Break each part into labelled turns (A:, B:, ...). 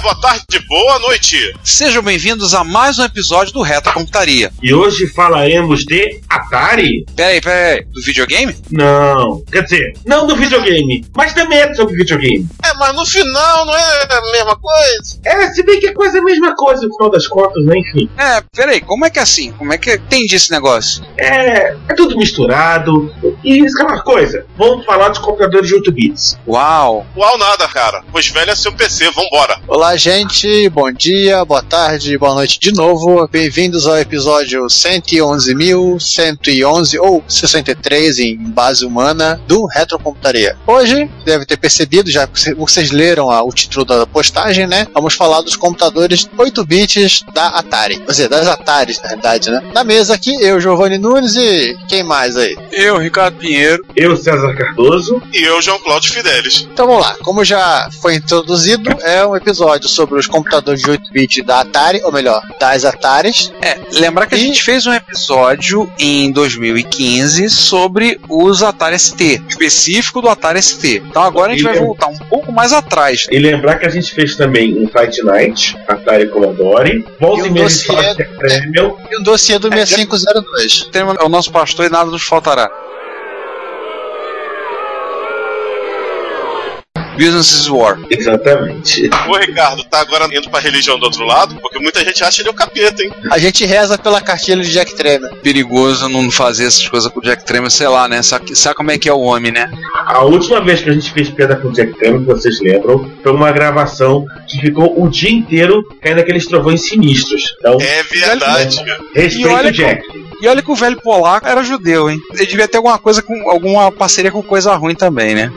A: Boa tarde, boa noite.
B: Sejam bem-vindos a mais um episódio do Reta Computaria.
C: E hoje falaremos de Atari?
B: Peraí, peraí, do videogame?
C: Não, quer dizer, não do videogame, mas também é sobre videogame.
A: É, mas no final não é a mesma coisa.
C: É, se bem que é quase a mesma coisa no final das contas, né? Enfim.
B: É, peraí, como é que é assim? Como é que entendi esse negócio?
C: É, é tudo misturado. E isso é uma coisa. Vamos falar dos computadores de 8 bits.
B: Uau!
A: Uau, nada, cara. Pois velho é seu PC, vambora.
D: Olá, gente. Bom dia, boa tarde, boa noite de novo. Bem-vindos ao episódio 111.111 ou 63 em base humana do Retrocomputaria. Hoje, deve ter percebido, já que vocês leram a- o título da postagem, né? Vamos falar dos computadores 8 bits da Atari. Quer dizer, das Ataris, na verdade, né? Na mesa aqui, eu, Giovanni Nunes e quem mais aí?
B: Eu, Ricardo Pinheiro.
C: Eu, César Cardoso.
A: E eu, João Cláudio Fidelis.
D: Então vamos lá, como já foi introduzido, é um episódio sobre os computadores de 8 bits da Atari, ou melhor, das Ataris.
B: É, lembrar que a
D: E-
B: gente fez um episódio em 2015 sobre os Atari ST, específico do Atari ST. Então agora a gente vai voltar um pouco mais atrás.
C: E lembrar que a gente fez também um Fight Night, Atari Commodore. Volta
D: E
C: e a
D: dossiê-
C: é Premium.
D: E o dossiê do 6502.
B: Tem o nosso pastor e nada nos faltará. Business is War.
C: Exatamente.
A: O Ricardo tá agora indo pra religião do outro lado, porque muita gente acha ele o capeta, hein?
D: A gente reza pela cartilha de Jack Tremer.
B: Perigoso não fazer essas coisas com o Jack Tremor, sei lá, né? Sabe, sabe como é que é o homem, né?
C: A última vez que a gente fez piada com o Jack Tremor, que vocês lembram, foi uma gravação que ficou o dia inteiro caindo aqueles trovões sinistros. Então,
A: É verdade.
B: E olha
C: o Jack.
B: E olha que o velho polaco era judeu, hein? Ele devia ter alguma coisa com alguma parceria com coisa ruim também, né?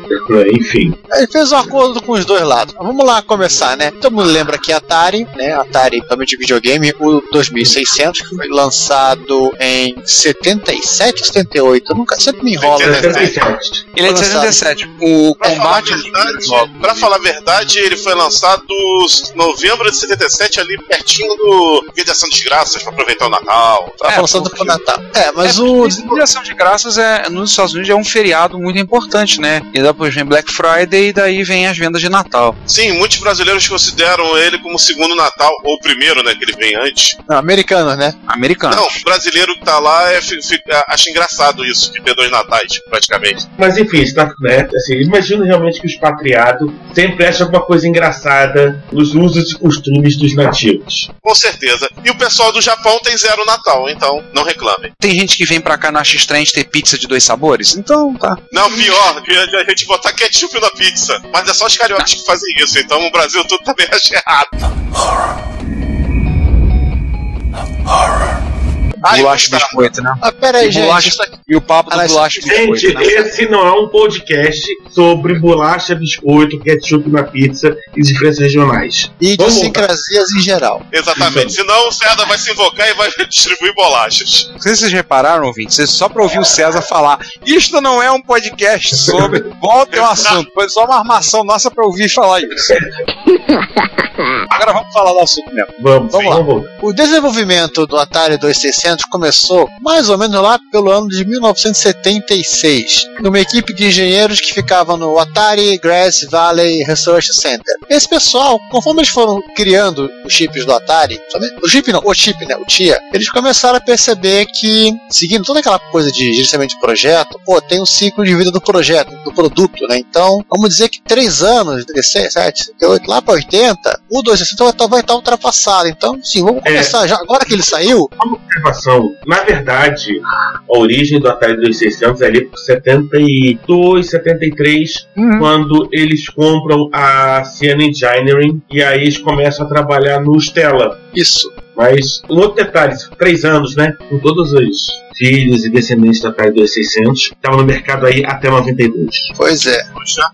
C: Enfim.
D: Ele fez um acordo com os dois lados. Vamos lá começar, né? Todo mundo lembra que Atari, né? Atari também de videogame, o 2600, que foi lançado em 77 ou 78. Eu nunca, sempre me enrolo, né?
C: 77.
B: Ele é de
D: Foi lançado.
B: 77. O
A: Pra falar,
B: combate.
A: verdade, pra falar a verdade, ele foi lançado em novembro de 77, ali pertinho do Dia de de Graças, pra aproveitar o Natal.
D: Tá
B: É,
D: lançando
B: porque-
D: pro Natal. É, mas
B: é,
D: o.
B: o Dia de de Graças é, nos Estados Unidos é um feriado muito importante, né? E depois vem Black Friday e daí vem as vendas de Natal.
A: Sim, muitos brasileiros consideram ele como o segundo Natal, ou o primeiro, né, que ele vem antes.
D: Não, americano, né?
B: Americano.
A: Não, o brasileiro que tá lá é, fi- fi- acha engraçado isso, que tem dois natais, praticamente.
C: Mas enfim, está, né, assim, imagino realmente que o expatriado sempre acha alguma coisa engraçada nos usos e costumes dos nativos.
A: Com certeza. E o pessoal do Japão tem zero Natal, então não reclamem.
B: Tem gente que vem pra cá não acha estranho de ter pizza de dois sabores? Então, tá.
A: Não, pior, a gente botar ketchup na pizza. Mas é só os cariocas que fazem isso, então o Brasil tudo também acha errado. Ai,
B: bolacha
A: Gustavo.
B: biscoito, né?
D: Ah, pera aí,
B: E
D: gente.
B: bolacha-
D: Isso aqui,
B: E o papo do
D: isso-
B: bolacha e
C: Gente,
B: biscoito, né?
C: esse não é um podcast sobre bolacha, biscoito, ketchup na pizza e diferenças regionais.
D: e idiosincrasias em geral.
A: Exatamente. Senão o César vai se invocar e vai distribuir bolachas.
B: Não sei se vocês repararam, ouvintes, vocês só pra ouvir o César falar isto não é um podcast sobre volta é um assunto. Foi só uma armação nossa pra ouvir falar isso. Agora vamos falar do assunto mesmo.
C: Vamos,
D: Vamos lá.
C: vamos.
D: O desenvolvimento do Atari 2600 começou mais ou menos lá pelo ano de 1976, numa equipe de engenheiros que ficava no Atari Grass Valley Research Center. Esse pessoal, conforme eles foram criando os chips do Atari, sabe? o chip não, o chip, né, o TIA, eles começaram a perceber que, seguindo toda aquela coisa de gerenciamento de projeto, pô, tem um ciclo de vida do projeto, do produto, né? Então, vamos dizer que três anos, 16, 7, 8, lá para 80, o 260 vai estar vai estar ultrapassado. Então, sim, vamos
C: É.
D: começar já. Agora que ele saiu,
C: Uma observação. Na verdade, a origem do Atari 2600 é ali por 72, 73,
D: Uhum.
C: quando eles compram a Siena Engineering e aí eles começam a trabalhar no Stella.
D: isso.
C: Mas um outro detalhe, três anos, né? Com todos os filhos e descendentes do Atari 2600, estava no mercado aí até 92.
D: Pois é.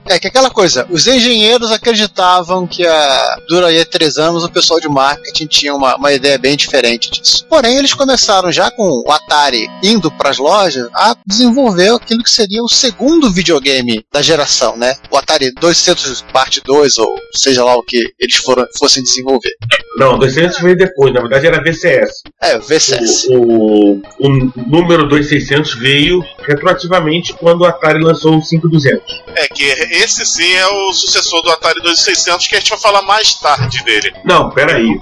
D: É que aquela coisa, os engenheiros acreditavam que a, duraria três anos, o pessoal de marketing tinha uma, uma ideia bem diferente disso. Porém, eles começaram já com o Atari indo para as lojas a desenvolver aquilo que seria o segundo videogame da geração, né? O Atari 200 parte 2, ou seja lá o que eles foram, fossem desenvolver.
C: Não, 200 veio depois, na verdade era VCS.
D: É, o VCS.
C: O, o, o número 2600 veio retroativamente quando o Atari lançou o 5200.
A: É que esse sim é o sucessor do Atari 2600 que a gente vai falar mais tarde dele.
C: Não, peraí.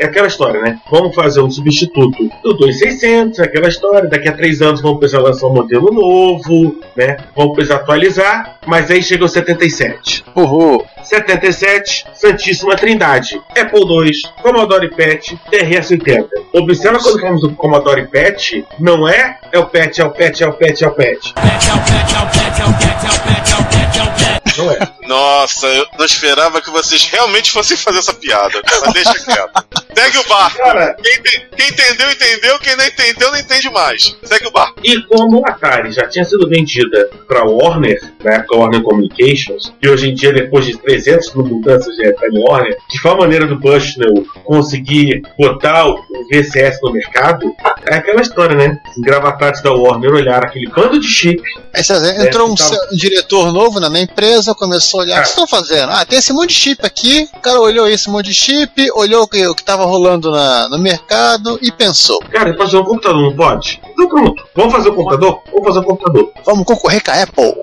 C: É aquela história, né? Vamos fazer um substituto do 2600, é aquela história. Daqui a três anos vamos precisar lançar um modelo novo, né? Vamos precisar atualizar, mas aí chega o 77.
D: Uhul.
C: 77, Santíssima Trindade. Apple II, Commodore PET, TRS-80. Observa quando falamos do Commodore PET, não é é o PET, é o PET, é o PET, é o PET. Não é.
A: Nossa, eu não esperava que vocês realmente fossem fazer essa piada. Mas deixa quieto. Segue o barco.
C: Cara,
A: Quem, te- quem entendeu, entendeu. Quem não entendeu, não entende mais. Segue o barco.
C: E como a Atari já tinha sido vendida para Warner, na época Warner Communications, e hoje em dia, depois de 300 mil mudanças de Time Warner, que foi a maneira do Bushnell conseguir botar o VCS no mercado, é aquela história, né? Os gravatados da Warner olharam aquele bando de chip.
D: Aí, você vê, entrou um,
C: então-
D: se- um diretor novo né, na empresa, começou a olhar, o que vocês estão fazendo? Ah, tem esse monte de chip aqui, o cara olhou esse monte de chip, olhou o que, o que tava rolando na- no mercado e pensou,
C: Cara, fazer um computador não pode? Então pronto. Vamos fazer o computador? Vamos fazer o computador.
D: vamos concorrer com a Apple.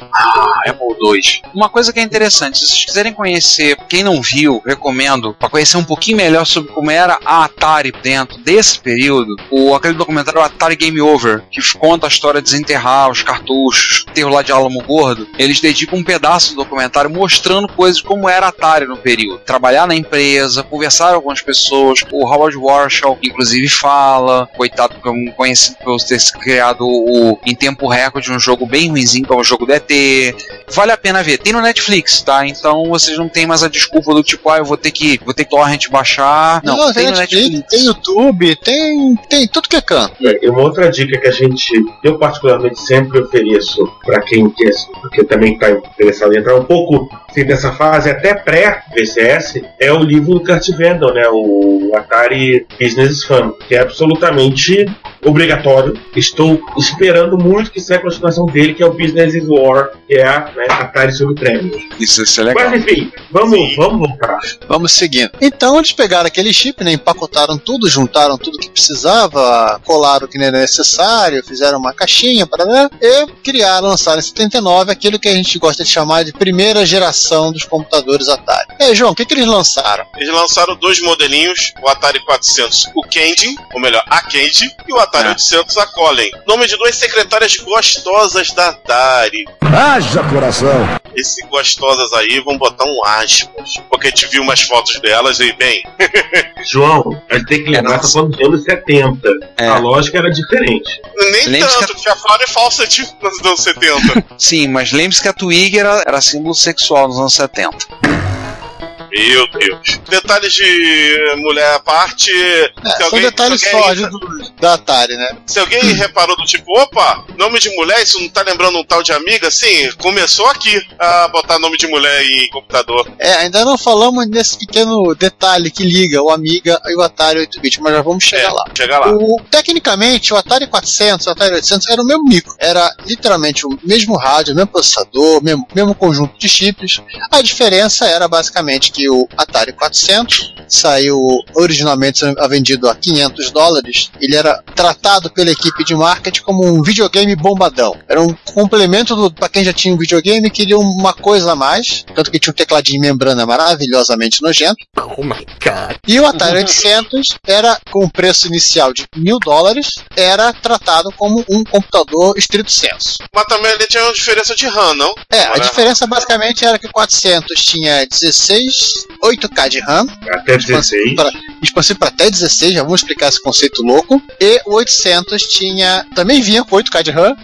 B: Apple II. Uma coisa que é interessante, se vocês quiserem conhecer, quem não viu, recomendo, para conhecer um pouquinho melhor sobre como era a Atari dentro desse período, o, aquele documentário Atari Game Over, que conta a história de desenterrar os cartuchos, terro lá de Alamo Gordo, eles dedicam um pedaço do documentário mostrando coisas como era a Atari no período. Trabalhar na empresa, conversar com algumas pessoas, o Howard Warshall, inclusive, fala, coitado, porque é um conhecido por ter criado o, em tempo recorde um jogo bem ruimzinho, que é o jogo do ET, vale a pena ver. Tem no Netflix, tá? Então vocês não tem mais a desculpa do tipo, ah, eu vou ter que, vou ter que torrent baixar. Não, tem, no Netflix.
D: tem YouTube, tem, tem tudo que é canto.
C: E uma outra dica que a gente, eu particularmente sempre ofereço para quem quer, porque também está interessado em entrar um pouco assim, dessa fase até pré-VCS, é o livro do Kurt Vandal, né, o Atari Business Fun, que é absolutamente obrigatório. Estou esperando muito que saia a continuação dele, que é o Business is War, que é a né, Atari sobre prêmios.
B: Isso, isso é legal.
C: Mas enfim, vamos, vamos voltar.
D: Vamos seguindo. Então eles pegaram aquele chip, né, empacotaram tudo, juntaram tudo que precisava, colaram o que não era necessário, fizeram uma caixinha para e criaram, lançaram em 79 aquilo que a gente gosta de chamar de primeira geração dos computadores Atari. E aí, João, o que, que eles lançaram?
A: Eles lançaram dois modelinhos, o Atari 400, o Candy, ou melhor, a Candy, e o Atari
B: É.
A: 800, a Colin. Nome de duas secretárias gostosas da Atari.
E: Haja coração!
A: Esse gostosas aí, vão botar um aspas, porque a gente viu umas fotos delas e, bem,
C: João, a gente tem que lembrar
B: É,
C: que tá falando dos anos 70.
B: É.
C: A lógica era diferente.
A: nem
B: Lembre-se
A: tanto, que a Flora é falsa tipo, nos anos 70.
B: Sim, mas lembre-se que a Twig era, era símbolo sexual nos anos 70.
A: Meu Deus. Detalhes de mulher à parte.
D: É,
A: se
D: são
A: alguém,
D: detalhes
A: se alguém-
D: sórdidos da Atari, né?
A: Se alguém reparou do tipo, opa, nome de mulher, isso não tá lembrando um tal de amiga? Sim, começou aqui a botar nome de mulher em computador.
D: É, ainda não falamos nesse pequeno detalhe que liga o Amiga e o Atari 8-bit, mas já vamos chegar
A: É,
D: lá.
A: Chega lá.
D: O- tecnicamente, o Atari 400 e o Atari 800 era o mesmo micro. Era literalmente o mesmo rádio, o mesmo processador, mesmo, mesmo conjunto de chips. A diferença era basicamente que o Atari 400 saiu originalmente vendido a 500 dólares. Ele era tratado pela equipe de marketing como um videogame bombadão. Era um complemento do para quem já tinha um videogame queria uma coisa a mais, tanto que tinha um tecladinho de membrana maravilhosamente nojento. E o Atari 800 era com um preço inicial de mil dólares, era tratado como um computador estrito senso.
A: Mas também ele tinha uma diferença de RAM, não?
D: É, a diferença basicamente era que o 400 tinha 16, 8K de RAM,
C: Até 16.
D: para- expansível para até 16, já vamos explicar esse conceito louco. E o 800 tinha, também vinha com 8K de RAM,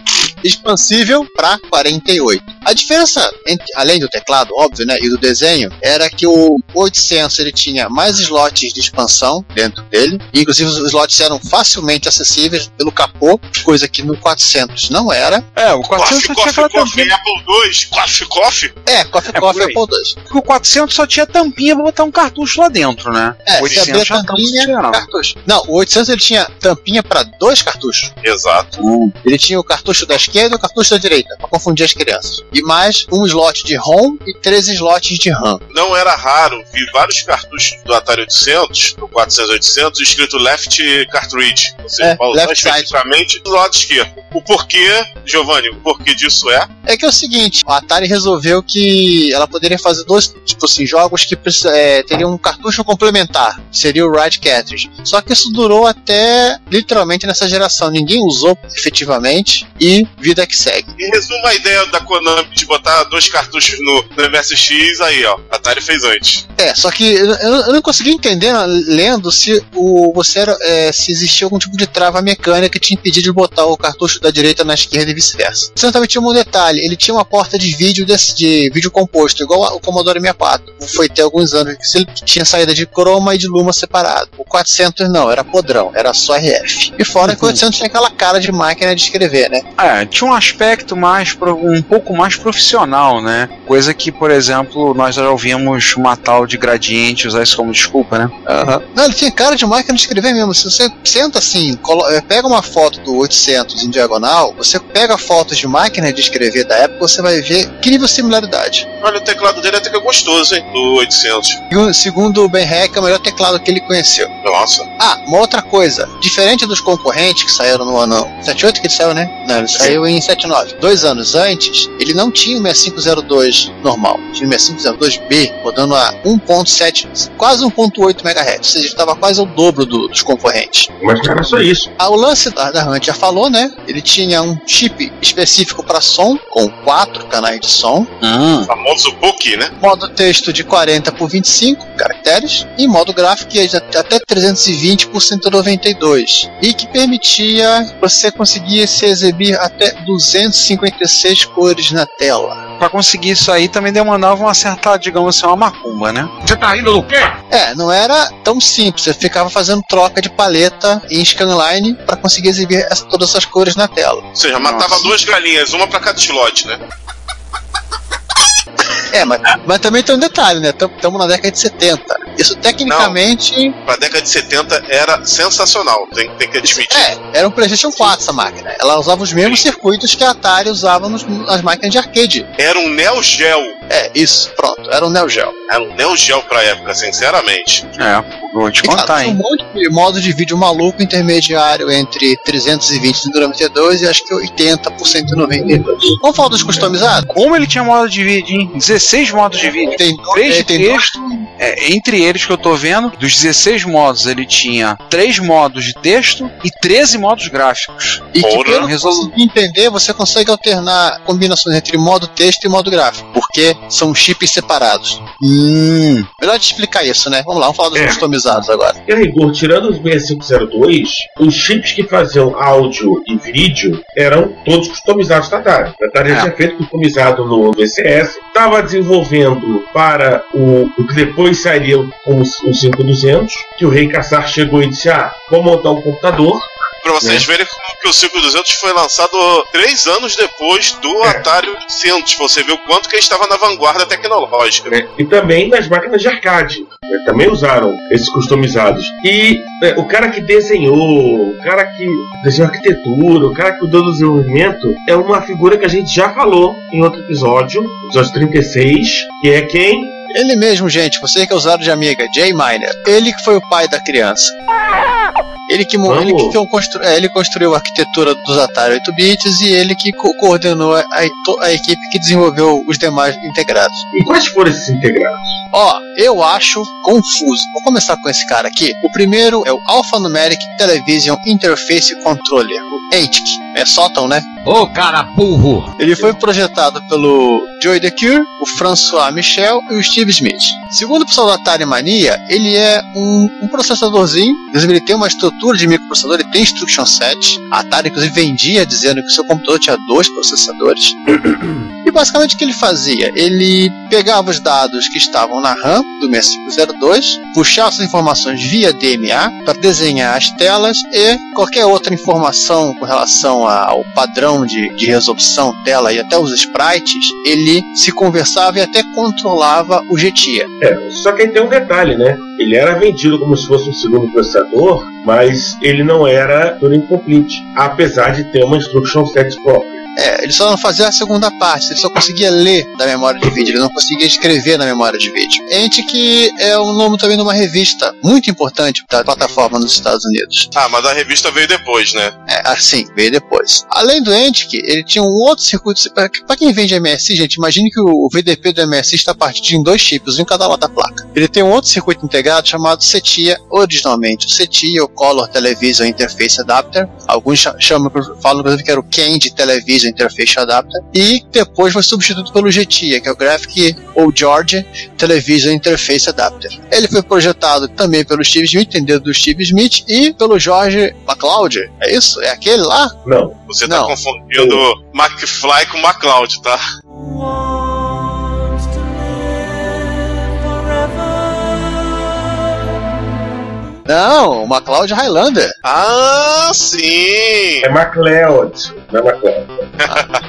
D: expansível para 48. A diferença, entre- além do teclado, óbvio, né, e do desenho, era que o 800 ele tinha mais slots de expansão dentro dele, e inclusive os slots eram facilmente acessíveis pelo capô, coisa que no 400 não era.
B: É, o 400
A: Coffee,
B: só tinha
A: Coffee,
B: aquela
A: Coffee,
B: tampinha.
A: Apple II, Coffee, Coffee.
D: É, Coffee
B: É,
D: Coffee. Apple II.
B: Porque o 400 só tinha tampinha pra botar um cartucho lá dentro, né?
D: É,
B: o
D: você abria
B: 800
D: a
B: já não
D: tampinha,
B: tinha, não.
D: cartucho. Não, o 800 ele tinha tampinha para dois cartuchos.
A: Exato.
D: Ele tinha o cartucho da esquerda e o cartucho da direita, para confundir as crianças. E mais um slot de ROM e três slots de RAM.
A: Não era raro, vi vários cartuchos do Atari 800, do 400 800, escrito Left Cartridge. Ou seja,
D: É, side.
A: especificamente do lado esquerdo. O porquê, Giovanni, o porquê disso é?
D: É que é o seguinte, a Atari resolveu que ela poderia fazer dois, tipo assim, jogos que é, teriam um cartucho complementar, seria o Ride Cartridge. Só que isso durou até literalmente nessa geração, ninguém usou efetivamente e vida que segue.
A: Em resumo, a ideia da Konami de botar dois cartuchos no, no MSX, aí ó, a Atari fez antes.
D: É, só que eu, eu não consegui entender né, lendo se o você era, é, se existia algum tipo de trava mecânica que te impedia de botar o cartucho da direita na esquerda e vice-versa. Você também tinha um detalhe, ele tinha uma porta de vídeo desse, de vídeo composto, igual o Commodore 64. Foi ter alguns anos que ele tinha saída de croma e de luma separado. O 400 não, era podrão, era só RF. E fora que o 800 tinha aquela cara de máquina de escrever, né?
B: É, tinha um aspecto mais um pouco mais profissional, né? Coisa que, por exemplo, nós já ouvimos uma tal de gradiente usar isso como desculpa, né?
D: Não, ele tinha cara de máquina de escrever mesmo. Se você senta assim, eh, pega uma foto do 800 em diagonal, você pega fotos de máquina de escrever da época, você vai ver incrível similaridade.
A: Olha, o teclado dele até que é gostoso, hein? Do 800.
D: Segundo- Segundo o Ben Heck, é o melhor teclado que ele conheceu.
A: Nossa.
D: Ah, uma outra coisa. Diferente dos concorrentes que saíram no ano 78 que ele saiu, né? Não, ele saiu em 79. Dois anos antes, ele não tinha o 6502 normal. Tinha o 6502B, rodando a 1.7, quase 1.8 MHz. Ou seja, estava quase o dobro do- dos concorrentes.
C: Mas não era só isso.
D: Ah, o lance da, da Hunt já falou, né? Ele tinha um chip específico para som, com quatro canais de som,
B: Hum.
A: Famoso book, né?
D: modo texto de 40 por 25 caracteres e modo gráfico de até 320 por 192 e que permitia você conseguir se exibir até 256 cores na tela.
B: Pra conseguir isso aí também demandava uma certa, digamos assim, uma macumba, né?
E: Você tá rindo do quê?
D: É, não era tão simples, você ficava fazendo troca de paleta em scanline para conseguir exibir essa- todas essas cores na tela.
A: Ou seja, matava
B: Nossa.
A: duas galinhas, uma pra cada slot, né?
D: É, mas, mas também tem um detalhe, né? Estamos na década de 70. Isso tecnicamente
A: Pra década de 70 era sensacional, tem, tem que admitir.
D: É, era um PlayStation 4 essa máquina. Ela usava os mesmos circuitos que a Atari usava nos- nas máquinas de arcade.
A: Era um Neo Geo.
D: É, isso, pronto, era um Neo Geo.
A: Era um Neo Geo pra época, sinceramente.
B: É, vou te
D: E
B: contar,
D: tinha um
B: hein?
D: monte de modo de vídeo maluco intermediário entre 320 e 92 e acho que 80 por 192. Vamos falar dos customizados?
B: Como ele tinha modo de vídeo, hein? 16 modos de vídeo.
D: Tem,
B: Três
D: é,
B: de
D: tem dois-
B: texto, é, entre eles que eu tô vendo, dos 16 modos, ele tinha 3 modos de texto e 13 modos gráficos.
D: E que
A: Porra,
D: pelo que eu
B: resolu-
D: entender, você consegue alternar combinações entre modo texto e modo gráfico, porque são chips separados.
B: Hum.
D: Melhor te explicar isso, né? Vamos lá, vamos falar dos
C: É.
D: customizados. agora.
C: E a rigor, tirando os 6502, os chips que faziam áudio e vídeo eram todos customizados da Atari. A Atari já
B: É.
C: tinha feito customizado no VCS, estava desenvolvendo para o, o que depois sairia como o 5200, que o Rei Kassar chegou e disse: Ah, vou montar um computador.
A: Pra vocês
C: É.
A: verem como que o 5200 foi lançado três anos depois do
C: É.
A: Atari 800. Você o quanto que ele estava na vanguarda tecnológica.
C: né? E também nas máquinas de arcade. né? Também usaram esses customizados. E né, o cara que desenhou, o cara que desenhou arquitetura, o cara que cuidou do desenvolvimento, é uma figura que a gente já falou em outro episódio, episódio 36, que é quem?
D: Ele mesmo, gente, você que é usuário de Amiga, Jay Miner. Ele que foi o pai da criança. Ele que,
C: Vamos.
D: ele que constru- é, ele construiu a arquitetura dos Atari 8 bits e ele que co- coordenou a, a- a equipe que desenvolveu os demais integrados.
C: E quais foram esses integrados?
D: Ó, eu acho confuso. Vou começar com esse cara aqui. O primeiro é o Alphanumeric Television Interface Controller, o ATIC. É sótão, né?
F: Ô cara burro!
D: Ele foi projetado pelo Joey DeCure, o François Michel e o Steve Smith. Segundo o pessoal da Atari Mania, ele é um, um processadorzinho, inclusive ele tem uma estrutura de microprocessador, ele tem instruction set. A Atari inclusive vendia dizendo que o seu computador tinha dois processadores. E basicamente o que ele fazia? Ele pegava os dados que estavam na RAM do 6502, puxava essas informações via DMA para desenhar as telas e qualquer outra informação com relação ao padrão de, de resolução tela e até os sprites, ele se conversava e até controlava o GTIA.
C: É, só que aí tem um detalhe, né? Ele era vendido como se fosse um segundo processador, mas ele não era Turing Complete, apesar de ter uma instruction set própria.
D: É, ele só não fazia a segunda parte, ele só conseguia ler da memória de vídeo, ele não conseguia escrever na memória de vídeo. Ente que é o nome também de uma revista muito importante da plataforma nos Estados Unidos.
A: Ah, mas a revista veio depois, né?
D: É, assim, veio depois. Além do ENTIC, ele tinha um outro circuito. Para quem vende MSI, gente, imagine que o VDP do MSI está partido em dois chips, um em cada lado da placa. Ele tem um outro circuito integrado chamado CETIA, originalmente o CETIA, o Color Television Interface Adapter. Alguns cha- chamam, falam inclusive que era o CAND Television Interface Adapter. E depois foi substituído pelo GTIA, que é o Graphic ou George Television Interface Adapter. Ele foi projetado também pelo Steve Smith, entendeu? Do Steve Smith e pelo George McLeod. É isso? É aquele lá?
C: Não,
A: Você tá
D: Não.
A: confundindo McFly com McCloud, tá?
D: Não, o McLeod Highlander.
A: Ah, sim!
C: é MacLeod, não é MacLeod.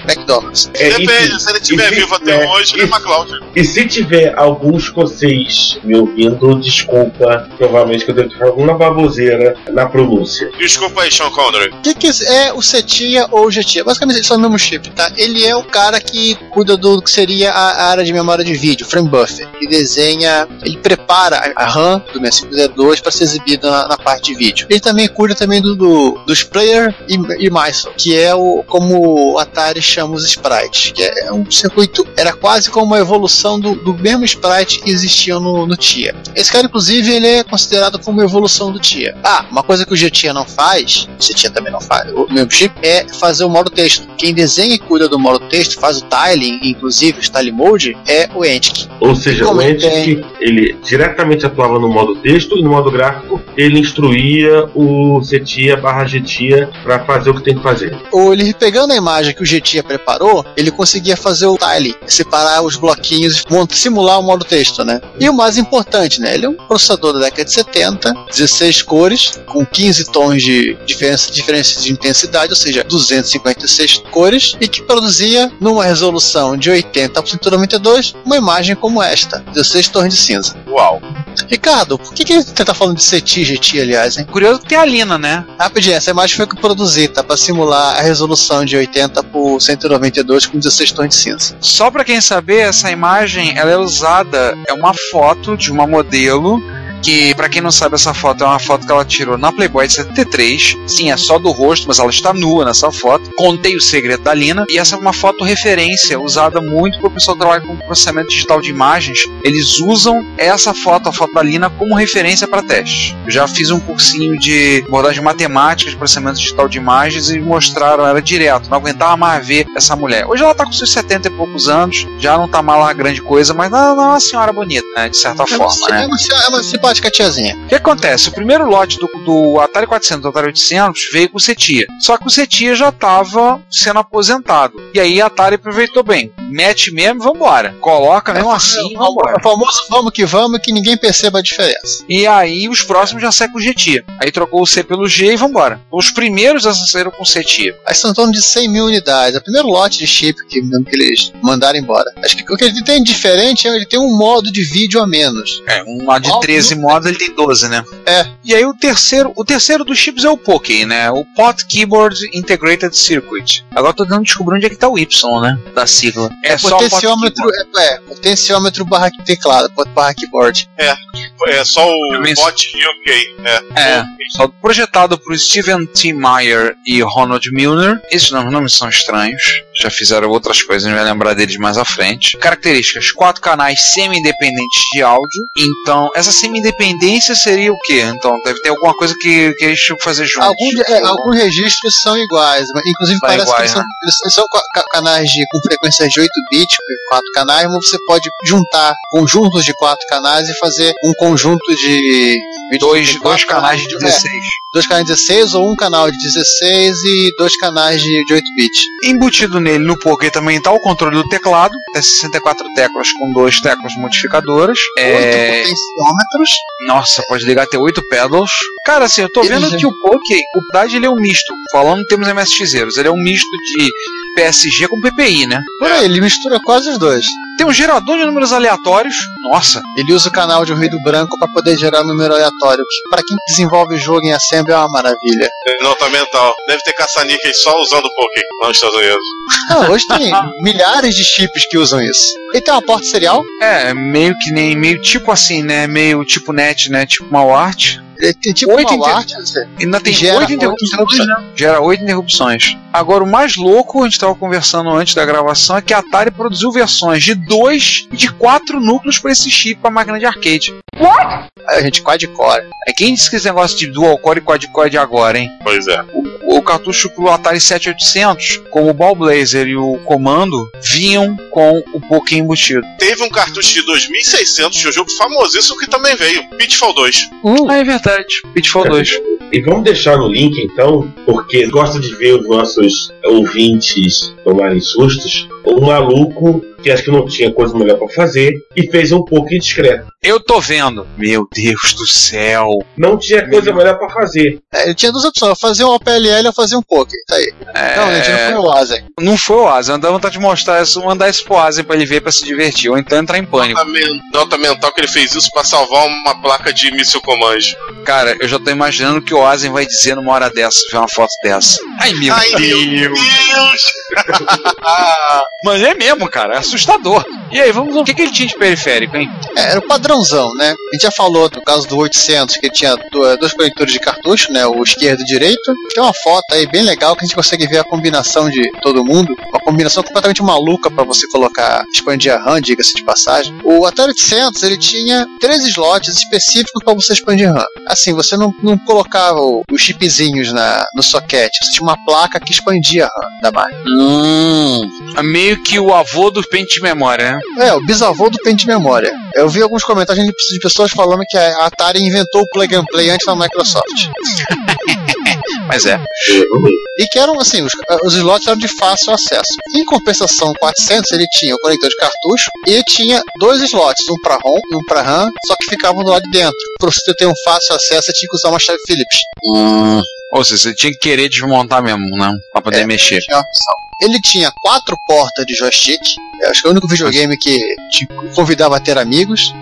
D: McDonald's.
C: É,
A: Depende,
C: enfim,
A: se ele estiver vivo até
C: é,
A: hoje, ele é
C: e-
A: McCloud.
C: E se tiver algum escocês me ouvindo, desculpa, provavelmente que eu devo ter alguma baboseira na pronúncia.
A: Desculpa aí, Sean Connery.
D: O que, que é o CETIA ou o GTIA? Basicamente eles são o mesmo chip, tá? Ele é o cara que cuida do que seria a área de memória de vídeo, frame buffer. Ele desenha, ele prepara a a RAM do 6502 para ser na, na parte de vídeo. Ele também cuida também do, do- dos player e, e MISO, que é o como o Atari chama os sprites, que é um circuito, era quase como uma evolução do, do mesmo sprite que existia no, no TIA. Esse cara, inclusive, ele é considerado como uma evolução do TIA. Ah, uma coisa que o GTIA não faz, o CTIA também não faz, o mesmo chip, é fazer o modo texto. Quem desenha e cuida do modo texto, faz o tiling, inclusive o style mode, é o Entic.
C: Ou seja, o Entic, ele diretamente atuava no modo texto e no modo gráfico ele instruía o CETIA barra GTIA para fazer o que tem que fazer.
D: Ou ele pegando a imagem que o GTIA preparou, ele conseguia fazer o tiling, separar os bloquinhos, simular o modo texto, né? E o mais importante, né? Ele é um processador da década de 70, 16 cores, com 15 tons de diferença, diferença de intensidade, ou seja, 256 cores, e que produzia numa resolução de 80 por 192 uma imagem como esta, 16 tons de cinza.
A: Uau.
D: Ricardo, por que, que você tá falando de CETI e GTIA, aliás, hein?
B: Curioso que tem a Lina, né?
D: Rapidinho, essa imagem foi que eu produzi, tá? Pra simular a resolução de 80 por 192 com 16 tons de cinza.
B: Só pra quem saber, essa imagem ela é usada, é uma foto de uma modelo que, pra quem não sabe, essa foto é uma foto que ela tirou na Playboy de 73. Sim, é só do rosto, mas ela está nua nessa foto. Contei o segredo da Lina. E essa é uma foto referência usada muito para o pessoal que trabalha com processamento digital de imagens. Eles usam essa foto, a foto da Lina, como referência para testes. Eu já fiz um cursinho de abordagem matemática de processamento digital de imagens e mostraram ela direto. Não aguentava mais ver essa mulher. Hoje ela tá com seus 70 e poucos anos, já não tá mais lá grande coisa, mas não, não é uma senhora bonita, né? De certa forma,
D: é,
B: né?
D: uma, é uma simpática lote com a tiazinha.
B: O que acontece? O primeiro lote do, do Atari 400 do Atari 800 veio com o CETIA. Só que o CETIA já estava sendo aposentado. E aí a Atari aproveitou bem. Mete mesmo, vambora. Coloca mesmo assim,
D: É
B: vambora.
D: o famoso vamos que vamos que ninguém perceba a diferença.
B: E aí os próximos já saem com o GTIA. Aí trocou o C pelo G e vambora. Os primeiros já saíram com o CETIA.
D: Aí são em torno de 100 mil unidades. É o primeiro lote de chip que, que eles mandaram embora. Acho que o que ele tem diferente é ele tem um modo de vídeo a menos.
B: É, um lá de
D: Óbvio.
B: 13 modos, ele tem 12, né?
D: É.
B: E aí o terceiro, o terceiro dos chips é o Poké, né? O Pot Keyboard Integrated Circuit. Agora eu tô tentando descobrir onde é que tá o Y, né? Da sigla. É, só o Pot
D: potenciômetro, é, é, potenciômetro barra teclado, barra keyboard.
A: É só o
B: Eu men-
A: bot UK. É.
B: É, só projetado por Steven T. Meyer e Ronald Milner. Esses nomes, nomes são estranhos. Já fizeram outras coisas, a gente vai lembrar deles mais à frente. Características: quatro canais semi-independentes de áudio. Então, essa semi-independência seria o quê? Então, deve ter alguma coisa que, que eles tinham que fazer juntos.
D: Alguns, é, alguns registros são iguais, mas, inclusive parece
B: iguais,
D: que
B: né?
D: eles são, eles são ca- ca- canais de, com frequências de 8 bits, quatro canais, mas você pode juntar conjuntos de quatro canais e fazer um conjunto de
B: Dois,
D: 24
B: dois canais de
D: é,
B: 16.
D: Dois canais de 16 ou um canal de 16 e dois canais de, de 8 bits.
B: Embutido nele no Poké também está o controle do teclado, é 64 teclas com duas teclas modificadoras. É,
D: Oito potenciômetros.
B: nossa, pode ligar até 8 pedals. Cara, assim, eu tô
D: Ele
B: vendo
D: já-
B: que o Poké, o verdade ele é um misto. Falando em termos MSXeros, ele é um misto de PSG com PPI, né?
D: Por aí, ele mistura quase os dois.
B: Tem um gerador de números aleatórios. Nossa,
D: Ele usa o canal de ruído branco para poder gerar número aleatório. que Para quem desenvolve jogo em Assembly é uma maravilha.
A: Nota mental. Deve ter caça-níqueis só usando o Poké lá nos Estados Unidos.
D: Não, hoje tem milhares de chips que usam isso. Ele tem uma porta serial,
B: é meio que nem, meio tipo assim, né? Meio tipo net, né? Tipo Mauart.
D: Ele tem tipo
B: Oito
D: uma
B: Ainda tem
D: Gera
B: oito
D: oito
B: interrupções, né? Gera oito interrupções. Agora, o mais louco, a gente estava conversando antes da gravação, é que a Atari produziu versões de dois e de quatro núcleos para esse chip para máquina de arcade.
D: Aí a gente quadcore.
B: É quem disse que esse negócio de dual core e quad core é de agora, hein?
A: Pois é.
B: O cartucho pro Atari 7800, como o Ball Blazer e o Comando, vinham com o Poké embutido.
A: Teve um cartucho de 2600 de um jogo famosíssimo que também veio. Pitfall 2.
B: Ah, é verdade. Pitfall 2.
C: E vamos deixar no link então, porque gosto de ver os nossos ouvintes tomarem sustos. Um maluco que acho que não tinha coisa melhor pra fazer e fez um pouco indiscreto.
B: Eu tô vendo. Meu Deus do céu.
C: Não tinha coisa melhor pra fazer.
D: É, ele tinha duas opções, fazer um OPLL ou fazer um poker. Tá aí.
B: É,
D: Não, gente, não foi o Asen.
B: não foi o Asa. Andava vontade de mostrar isso, mandar isso pro Asa pra ele ver pra se divertir. Ou então entrar em pânico.
A: Nota, men- nota mental que ele fez isso pra salvar uma placa de míssil command.
B: Cara, eu já tô imaginando que o Asen vai dizer numa hora dessa, ver uma foto dessa. Ai, meu
A: Ai, meu
B: Deus.
A: Deus!
B: Mas é mesmo, cara. É assustador. E aí, vamos ver o que, que ele tinha de periférico, hein?
D: É, era o padrãozão, né? A gente já falou no caso do 800 que ele tinha do- dois conectores de cartucho, né? O esquerdo e o direito. Tem uma foto aí bem legal que a gente consegue ver a combinação de todo mundo. Uma combinação completamente maluca para você colocar, expandir a RAM, diga-se de passagem. O Atari 800 ele tinha três slots específicos para você expandir RAM. Assim, você não, não colocava os chipzinhos na, no soquete, você tinha uma placa que expandia a RAM da máquina.
B: Hum. É meio que o avô do pente de memória, né?
D: É, o bisavô do pente de memória. Eu vi alguns comentários de de pessoas falando que a Atari inventou o plug and play antes da Microsoft.
B: Mas é.
D: E que eram, assim, os, os slots eram de fácil acesso. Em compensação, o 400 ele tinha o conector de cartucho e tinha dois slots, um para ROM e um para RAM, só que ficavam do lado de dentro. Para você ter um fácil acesso, você tinha que usar uma chave Phillips.
B: Ou seja, você tinha que querer desmontar mesmo, né? Pra poder
D: É.
B: mexer.
D: Tinha. Ele tinha quatro portas de joystick. Eu acho que é o único videogame que te convidava a ter amigos.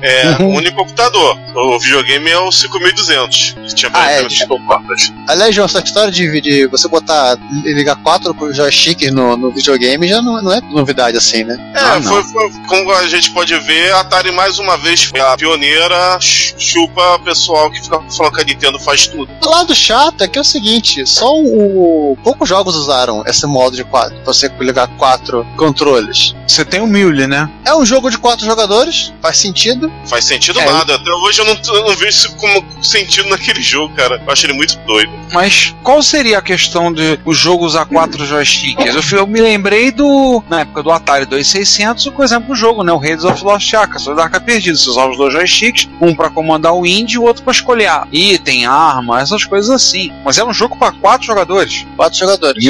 A: É,
D: Uhum.
A: o único computador. O videogame é o 5200. Que tinha
D: Ah, é,
A: cinco portas.
D: Aliás, João, essa história de, de você botar e ligar quatro joysticks no, no videogame já não, não é novidade assim, né?
A: É,
B: Ah,
A: foi, foi- como a gente pode ver, a Atari mais uma vez, a pioneira, ch- chupa pessoal que fica falando que a Nintendo faz tudo.
D: O lado chato é que é o seguinte, só o, poucos jogos usaram esse modo de quatro, você ligar quatro controles.
B: Você tem o Mule, né?
D: É um jogo de quatro jogadores, faz sentido. Sentido.
A: Faz sentido
B: É.
A: nada. Até hoje eu não, eu não vejo isso como sentido naquele jogo, cara. Eu acho ele muito doido.
B: Mas qual seria a questão de o jogo usar quatro joysticks? Eu, eu me lembrei do. Na época do Atari 2600, por exemplo, o jogo, né? O Raiders of Lost Ark, a da Arca Perdida. Você usava os dois joysticks, um pra comandar o indie e o outro pra escolher item, arma, essas coisas assim. Mas é um jogo pra quatro jogadores.
D: Quatro jogadores.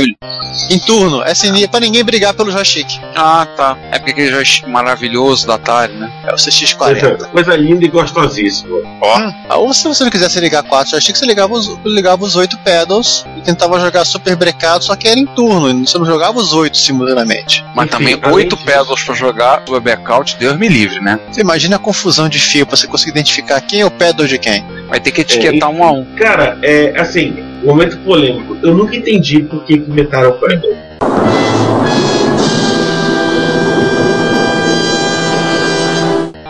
D: Em turno. É assim, pra ninguém brigar pelo joystick.
B: Ah, tá. É porque aquele joystick maravilhoso do Atari, né?
D: É o CX40.
C: Coisa, coisa linda e gostosíssima.
D: Ah, Ou se você não quisesse ligar quatro joysticks, você ligava os, ligava os oito pedals e tentava jogar super brecado, só que era em turno. Você não jogava os oito simultaneamente.
B: Mas
C: Enfim,
B: também oito pedals pra jogar o backout, Deus me livre, né?
D: Você imagina a confusão de fio pra você conseguir identificar quem é o pedal de quem.
B: Vai ter que etiquetar um a um.
C: Cara, é assim, momento polêmico. Eu nunca entendi por que que inventaram o Pedal.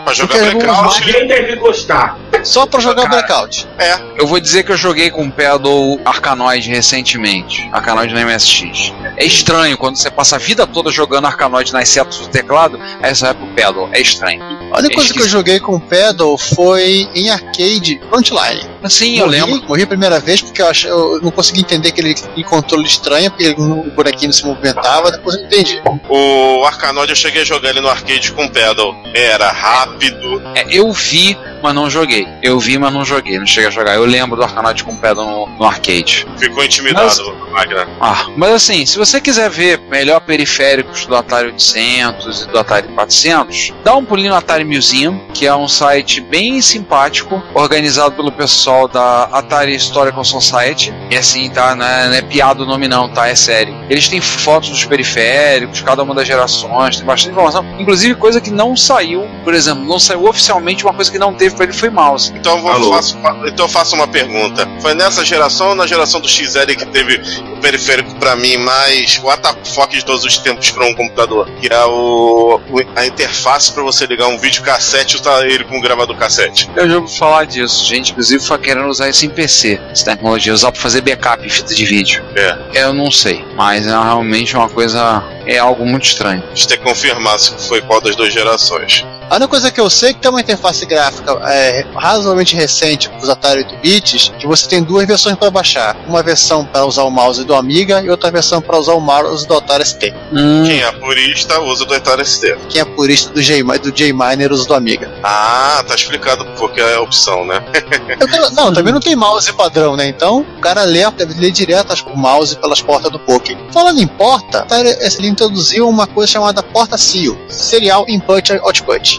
A: Pra jogar
D: Porque
A: blackout.
C: Alguém deve gostar.
D: Só pra jogar o
A: Cara.
D: blackout.
B: Eu vou dizer que eu joguei com o pedal Arcanoid recentemente. Arcanoid no MSX. É estranho quando você passa a vida toda jogando Arcanoid nas setas do teclado, aí você vai pro pedal. É estranho.
D: A única coisa que eu joguei com o pedal foi em arcade Frontline.
B: Sim, eu
D: Morri-
B: lembro.
D: Morri a primeira vez porque eu, ach- eu não consegui entender aquele controle estranho, porque ele- o bonequinho não se movimentava, depois eu entendi.
A: O Arcanoid eu cheguei a jogar ele no arcade com pedal. Era rápido.
B: É, eu vi, mas não joguei. Eu vi, mas não joguei. Não cheguei a jogar. Eu lembro do Arcanoid com pedal no, no arcade.
A: Ficou intimidado, Magna.
B: Ah, mas assim, se você quiser ver melhor periféricos do Atari 800 e do Atari 400, dá um pulinho no Atari Museum, que é um site bem simpático, organizado pelo pessoal da Atari Historical Society. E assim, tá? Não é, não é piada o nome não, tá? É sério. Eles têm fotos dos periféricos, cada uma das gerações, tem bastante informação. Inclusive coisa que não saiu, por exemplo, não saiu oficialmente, uma coisa que não teve pra ele foi mouse.
A: Então eu, vou- faço, então eu faço uma pergunta. Foi nessa geração ou na geração do XL que teve periférico pra mim mais o WTF de todos os tempos pra um computador? Que é o, o- a interface pra você ligar um videocassete e usar ele com um gravador cassete.
B: Eu já ouvi falar disso, gente, inclusive foi querendo usar isso em PC, essa tecnologia, usar pra fazer backup em fita de vídeo.
A: É.
B: Eu não sei, mas é realmente uma coisa, é algo muito estranho.
A: A gente tem que confirmar se foi qual das duas gerações.
D: A única coisa que eu sei é que tem uma interface gráfica é, razoavelmente recente para os Atari 8 bits, que você tem duas versões para baixar. Uma versão para usar o mouse do Amiga e outra versão para usar o mouse do Atari ST.
B: Hum,
A: Quem é purista usa do Atari ST.
D: Quem é purista do J, do J Miner usa do Amiga.
A: Ah, tá explicado porque é a opção, né?
D: Eu quero- não, também não tem mouse padrão, né? Então o cara lê, deve ler direto o mouse pelas portas do Poké. Falando em porta, ele introduziu uma coisa chamada porta SEAL, Serial Input Output.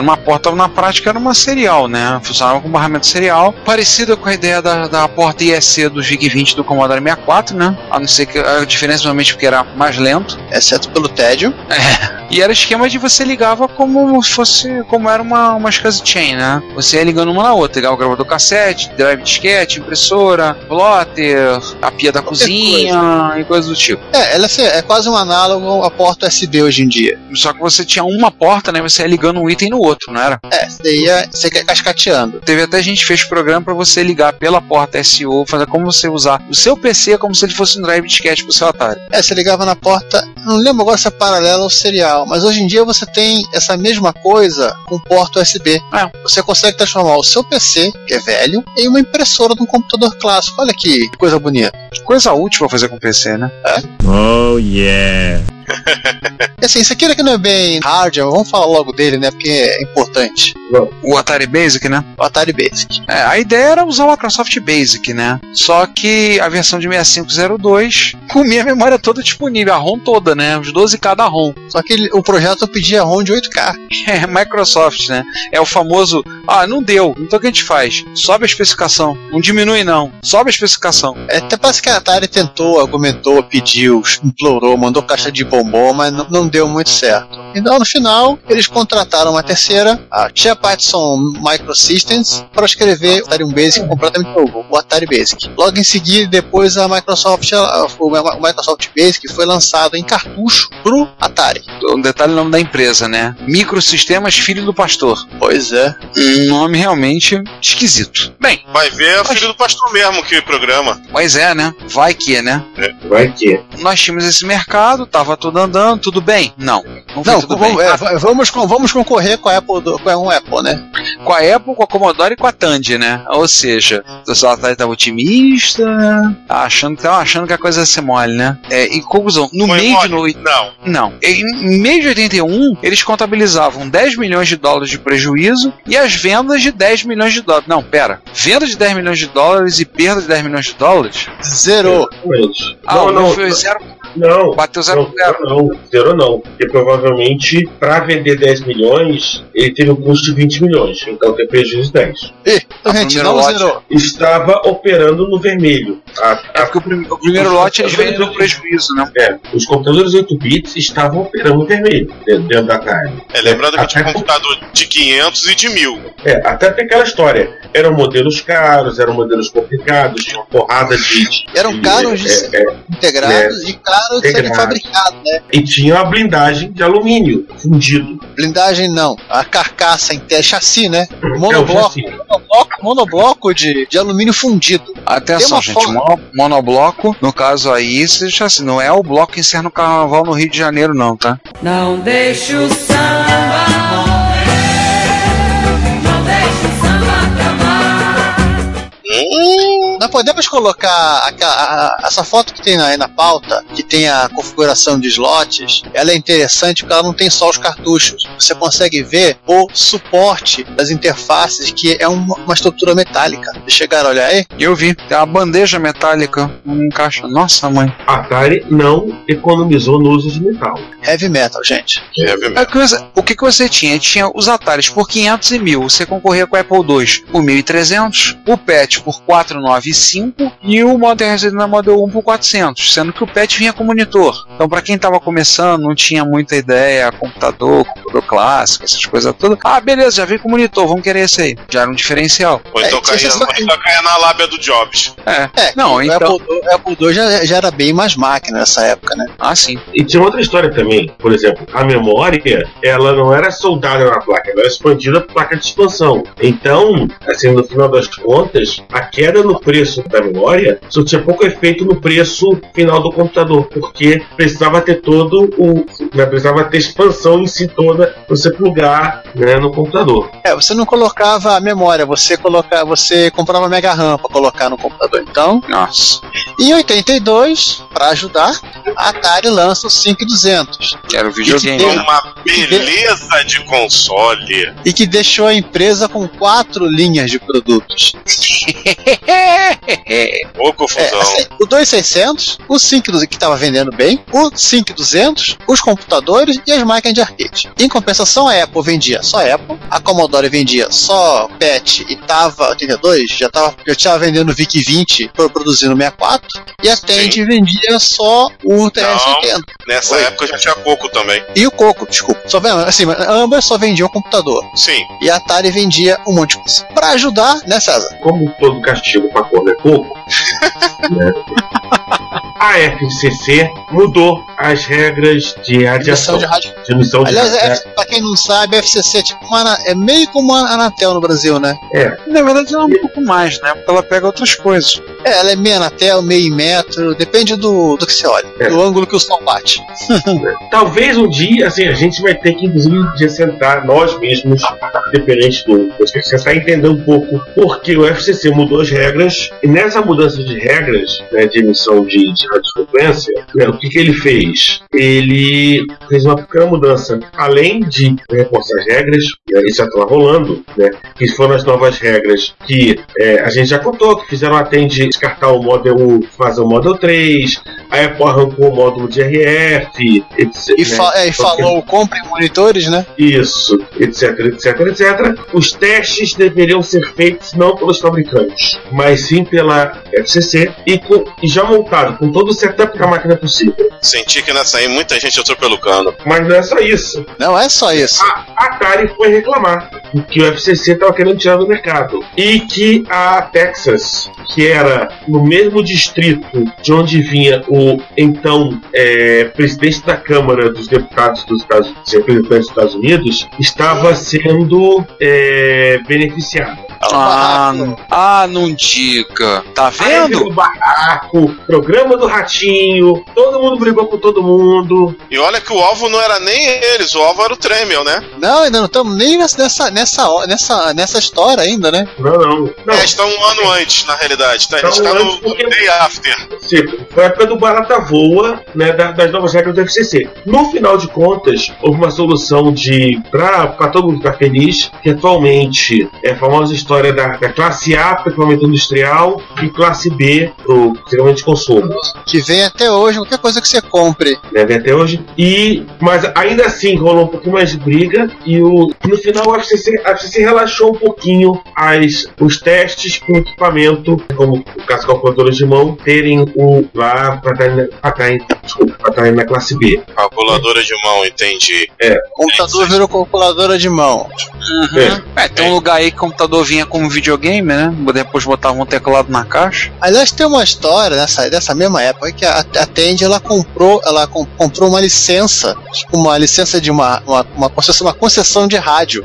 B: Uma porta na prática era uma serial, né? Funcionava com barramento serial, parecida com a ideia da, da porta IEC do VIC-20 do Commodore 64, né? A não ser que a diferença realmente porque era mais lento.
D: Exceto pelo tédio.
B: E era esquema de você ligava como se fosse, como era uma, uma SCSI chain, né? Você ia ligando uma na outra, ligava o gravador cassete, drive disquete, impressora, plotter, a pia da cozinha e coisas do tipo.
D: É, ela é, é quase um análogo à porta USB hoje em dia.
B: Só que você tinha uma porta, né? Você ia ligando um item no outro, não era?
D: É, você ia você ia cascateando.
B: Teve até gente que fez programa para você ligar pela porta SO, fazer como você usar o seu PC como se ele fosse um drive disquete pro seu Atari.
D: É, você ligava na porta, não lembro agora se é paralela ou serial, mas hoje em dia você tem essa mesma coisa com porta USB.
B: É.
D: Você consegue transformar o seu PC, que é velho, em uma impressora de um computador clássico. Olha que coisa bonita.
B: Que coisa útil pra fazer com PC, né?
E: Oh yeah.
D: Assim, isso aqui aqui não é bem hardware, vamos falar logo dele, né? Porque é importante.
B: O Atari Basic, né?
D: O Atari Basic.
B: É, a ideia era usar o Microsoft Basic, né? Só que a versão de 6502 comia a memória toda disponível, a ROM toda, né? Os 12K da ROM.
D: Só que ele- o projeto pedia ROM de 8K.
B: É Microsoft, né? É o famoso, ah, não deu, então o que a gente faz? Sobe a especificação, não diminui não, sobe a especificação.
D: É, até parece que a Atari tentou, argumentou, pediu, implorou, mandou caixa de bombom, mas não, não deu muito certo. Então, no final, eles contrataram uma terceira, a Tia Patterson Microsystems, para escrever o Atari Basic completamente novo, o Atari Basic. Logo em seguida, depois a Microsoft, a- o Microsoft Basic foi lançado em cartucho pro Atari.
B: Um detalhe o nome da empresa, né? Microsistemas Filho do Pastor.
D: Pois é.
B: Um nome realmente esquisito. Bem,
A: Vai ver, é o filho do pastor mesmo que programa.
B: mas é, né? Vai que, né?
C: Vai que.
B: Nós tínhamos esse mercado, tava tudo andando, tudo bem? Não. Não
D: Não,
B: tudo
D: vamos,
B: bem.
D: é, vamos, con- vamos concorrer com a Apple, do, com a Apple, né?
B: com a Apple, com a Commodore e com a Tandy, né? Ou seja, o Atari tava otimista, achando, tava achando que a coisa ia ser mole, né? É, e conclusão, no
A: Foi
B: meio de
A: mole?
B: no,
A: Não.
B: não. Em meio de 81, eles contabilizavam 10 milhões de dólares de prejuízo e as vendas de 10 milhões de dólares. Não, pera. Venda de 10 milhões de dólares e perda de 10 milhões de dólares?
D: Zerou.
B: Ah,
C: não,
B: o meu
C: não,
B: foi zero,
C: não.
B: bateu zero
C: Não,
B: zero.
C: não, zero não. Porque provavelmente, para vender 10 milhões, ele teve um custo de 20 milhões. Então tem prejuízo de 10.
D: Ih, então,
B: A
D: gente,
B: primeira
D: não
B: lote-
D: zerou.
C: Estava operando no vermelho. A-
B: É
C: a-
B: porque o, prim- o primeiro lote eles vendem no prejuízo, né?
C: é, os computadores 8 bits estavam operando no vermelho dentro, dentro da Atari.
A: É, lembrando que tinha
C: Até-
A: computador de 500 e de 1000.
C: É, até tem aquela história. Eram modelos caros, eram modelos complicados, tinha uma porrada de. de-
D: Eram caros de
C: é, é,
D: integrados e caros
C: Integrados.
D: fabricados, né?
C: e tinha uma blindagem de alumínio fundido.
D: Blindagem não. A carcaça inteira, chassi, né?
C: É
D: Monobloco,
C: chassi.
D: monobloco, monobloco de, de alumínio fundido.
B: Atenção,
D: uma
B: gente, mono- monobloco, no caso aí, assim, não é o bloco que encerra no carnaval no Rio de Janeiro, não, tá?
F: Não deixe o samba
D: Nós podemos colocar aqua- a- a- essa foto que tem aí na pauta, que tem a configuração de slots, ela é interessante porque ela não tem só os cartuchos. Você consegue ver o suporte das interfaces, que é uma, uma estrutura metálica. Vocês chegaram a olhar aí?
B: Eu vi, tem uma bandeja metálica, não encaixa. Nossa, mãe.
C: A Atari não economizou no uso de metal.
D: Heavy metal, gente.
A: heavy
B: É
A: metal.
B: que você- o que, que você tinha? Tinha os Ataris por 500 e 1000, você concorria com o Apple II por 1.300, o PET por 495 e o Modern Resident Model 1 por 400, sendo que o PET vinha com monitor. Então, para quem tava começando, não tinha muita ideia, computador, computador clássico, essas coisas todas. Ah, beleza, já veio com monitor, vamos querer esse aí. Já era um diferencial.
A: Ou então
D: É,
A: caía, caía na lábia do Jobs.
B: É.
D: É,
B: Não,
D: o
B: então-
D: Apple, o Apple II já, já era bem mais máquina nessa época, né?
B: Ah, sim.
C: E tinha outra história também. Por exemplo, a memória, ela não era soldada na placa, ela era expandida por placa de expansão. Então, assim, no final das contas, a queda no preço da memória só tinha pouco efeito no preço final do computador, porque precisava ter todo o. Né, precisava ter expansão em si toda pra você plugar né, no computador.
D: É, você não colocava a memória, você colocava, você comprava Mega RAM para colocar no computador. Então,
B: Nossa.
D: em 82, para ajudar, a Atari lança o 5200
B: Era o videogame.
D: Tem-
B: né?
A: Uma beleza de console.
D: e que deixou a empresa com quatro linhas de produtos.
A: Ô
D: É,
A: confusão.
D: assim, o 2600, o 5200 que estava vendendo bem, o 5200, os computadores e as máquinas de arcade. Em compensação, a Apple vendia só Apple, a Commodore vendia só PET e tava 82, já tava, já estava vendendo o VIC-20 pro- produzindo 64, e a Tandy vendia só o TS-80.
A: Nessa
D: Oi.
A: época já tinha pouco também.
D: E o Coco, desculpa. Só, vendo, assim, ambas só vendiam computador.
A: Sim.
D: E a Atari vendia um monte de coisa. Pra ajudar, né, César?
C: Como todo castigo para cor é pouco, né, a FCC mudou as regras de radiação.
D: de rádio.
C: De emissão de
D: Aliás, é, pra quem não sabe, a FCC é, tipo uma, é meio como a Anatel no Brasil, né?
B: Na verdade, é um pouco mais, né? Porque ela pega outras coisas.
D: É, ela é meio Anatel, meio metro, depende do, do que você olha,
C: É.
D: do ângulo que o sol bate.
C: Talvez um dia, assim, a gente vai ter que, inclusive, sentar nós mesmos, independente do tentar entender um pouco porque o FCC mudou as regras, e nessa mudança de regras né, de emissão de, de radiofrequência, né, o que, que ele fez? Ele fez uma pequena mudança. Além de reforçar as regras, né, isso já estava rolando, né, que foram as novas regras que é, a gente já contou, que fizeram a Tende descartar o Model 1, fazer o Model 3, a Apple arrancou o módulo de RF, etc.
D: E,
C: né?
D: fa- é, e falou, comprem monitores, né?
C: Isso, etc, etc, etc. Os testes deveriam ser feitos não pelos fabricantes, mas sim pela FCC e, com- e já montado com todo o setup da máquina possível.
A: Senti que nessa aí muita gente entrou pelo cano.
C: Mas não é só isso.
D: Não é só isso.
C: A Atari foi reclamar que o FCC estava querendo tirar do mercado e que a Texas, que era no mesmo distrito de onde vinha o então é, presidente da Câmara dos Deputados dos Estados, dos representantes dos Estados Unidos, estava sendo é, beneficiada.
B: Ah, não, ah, não diga. Tá vendo?
C: barraco, programa do ratinho, todo mundo brigou com todo mundo.
A: E olha que o alvo não era nem eles, o alvo era o Tremel, né?
D: Não, ainda não estamos nem nessa, nessa, nessa, nessa história ainda, né?
C: Não, não. Não,
A: É, está um ano antes, na realidade. Tá? A gente
C: Então,
A: tá no,
C: antes porque-
A: no day after.
C: tipo, foi a época do Barata Voa, né, da- das novas regras do FCC. No final de contas, houve uma solução de pra, pra todo mundo ficar feliz, que atualmente é a famosa história da, da classe A para equipamento industrial e classe B pro equipamento de consumo.
D: Que vem até hoje, qualquer coisa que você compre.
C: né, vem até hoje. E, mas ainda assim rolou um pouquinho mais de briga. E o, no final a FCC, a FCC relaxou um pouquinho as, os testes com equipamento, como o caso calculadoras de mão, terem o lá para estar na classe B.
A: Calculadora de mão, entendi.
D: O computador virou calculadora de mão.
B: Uhum. É, tem um lugar aí que o computador vinha como videogame, né? Depois botava um teclado na caixa.
D: Aliás, tem uma história nessa, dessa mesma época que a, a Tandy ela comprou, ela com- comprou uma licença, tipo uma licença de uma, uma, uma, concessão, uma concessão de rádio.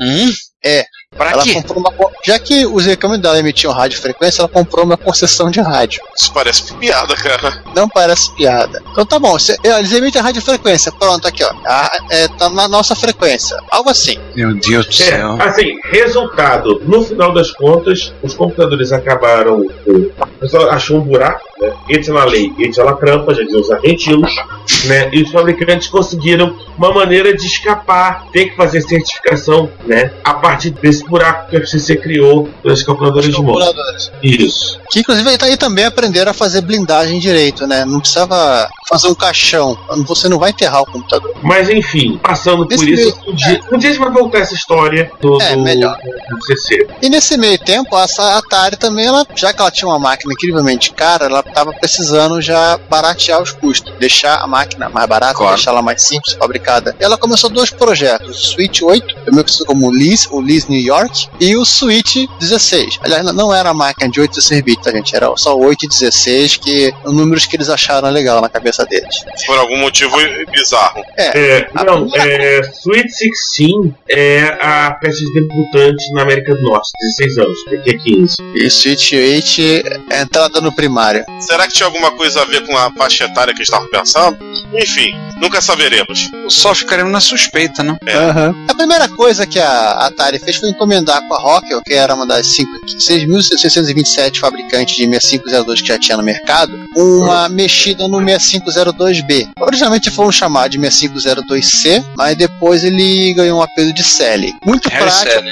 B: Hum?
D: É.
B: Pra
D: ela
B: quê?
D: comprou uma, já que os equipamentos dela emitiam rádio frequência, ela comprou uma concessão de rádio.
A: Isso parece piada, cara.
D: Não parece piada. Então tá bom, cê- eles emitem rádio frequência. Pronto, aqui ó. A- é, tá na nossa frequência. Algo assim.
B: Meu Deus do
C: É,
B: céu.
C: assim, resultado, no final das contas, os computadores acabaram. O pessoal achou um buraco, né? Entra na lei, entra na trampa, já dizem os argentinos, né? E os fabricantes conseguiram uma maneira de escapar, ter que fazer certificação, né? A partir desse buraco que a FCC criou das calculadoras de mão.
D: Calculadores.
C: Isso.
D: Que inclusive aí tá- aí também aprenderam a fazer blindagem direito, né? Não precisava fazer um caixão. Você não vai enterrar o computador.
C: Mas enfim, passando por
D: Nesse
C: isso, um dia, um dia a gente vai voltar essa história do,
D: É,
C: do,
D: melhor.
C: do FCC.
D: E nesse meio tempo, a Atari também, ela, já que ela tinha uma máquina incrivelmente cara, ela estava precisando já baratear os custos, deixar a máquina mais barata,
B: Claro.
D: deixar ela mais simples, fabricada. Ela começou dois projetos, o Switch 8, também conhecido como o Liz, o Liz New York, e o Switch 16. Aliás, não- não era a máquina de 8 e 16 bits, tá, gente? Era só 8 e 16, que números que eles acharam legal na cabeça deles.
A: Por algum motivo bizarro.
C: É,
D: A
C: não, é, Sweet 16 é a peça de debutante na América do Norte, 16 anos, daqui a 15.
D: E Switch 8 é entrada no primário.
A: Será que tinha alguma coisa a ver com a faixa etária que eles estavam pensando? Enfim, nunca saberemos.
B: Só ficaremos na suspeita, né?
D: A primeira coisa que a Atari fez foi encomendar com a Rockwell, que era uma das cinco- 6.627 fabricantes de 6502 que já tinha no mercado, uma mexida no 6502B. Originalmente foram chamados de 6502C, mas depois ele ganhou um apelo de Sally. Muito
B: Harry
D: prático,
B: Sally.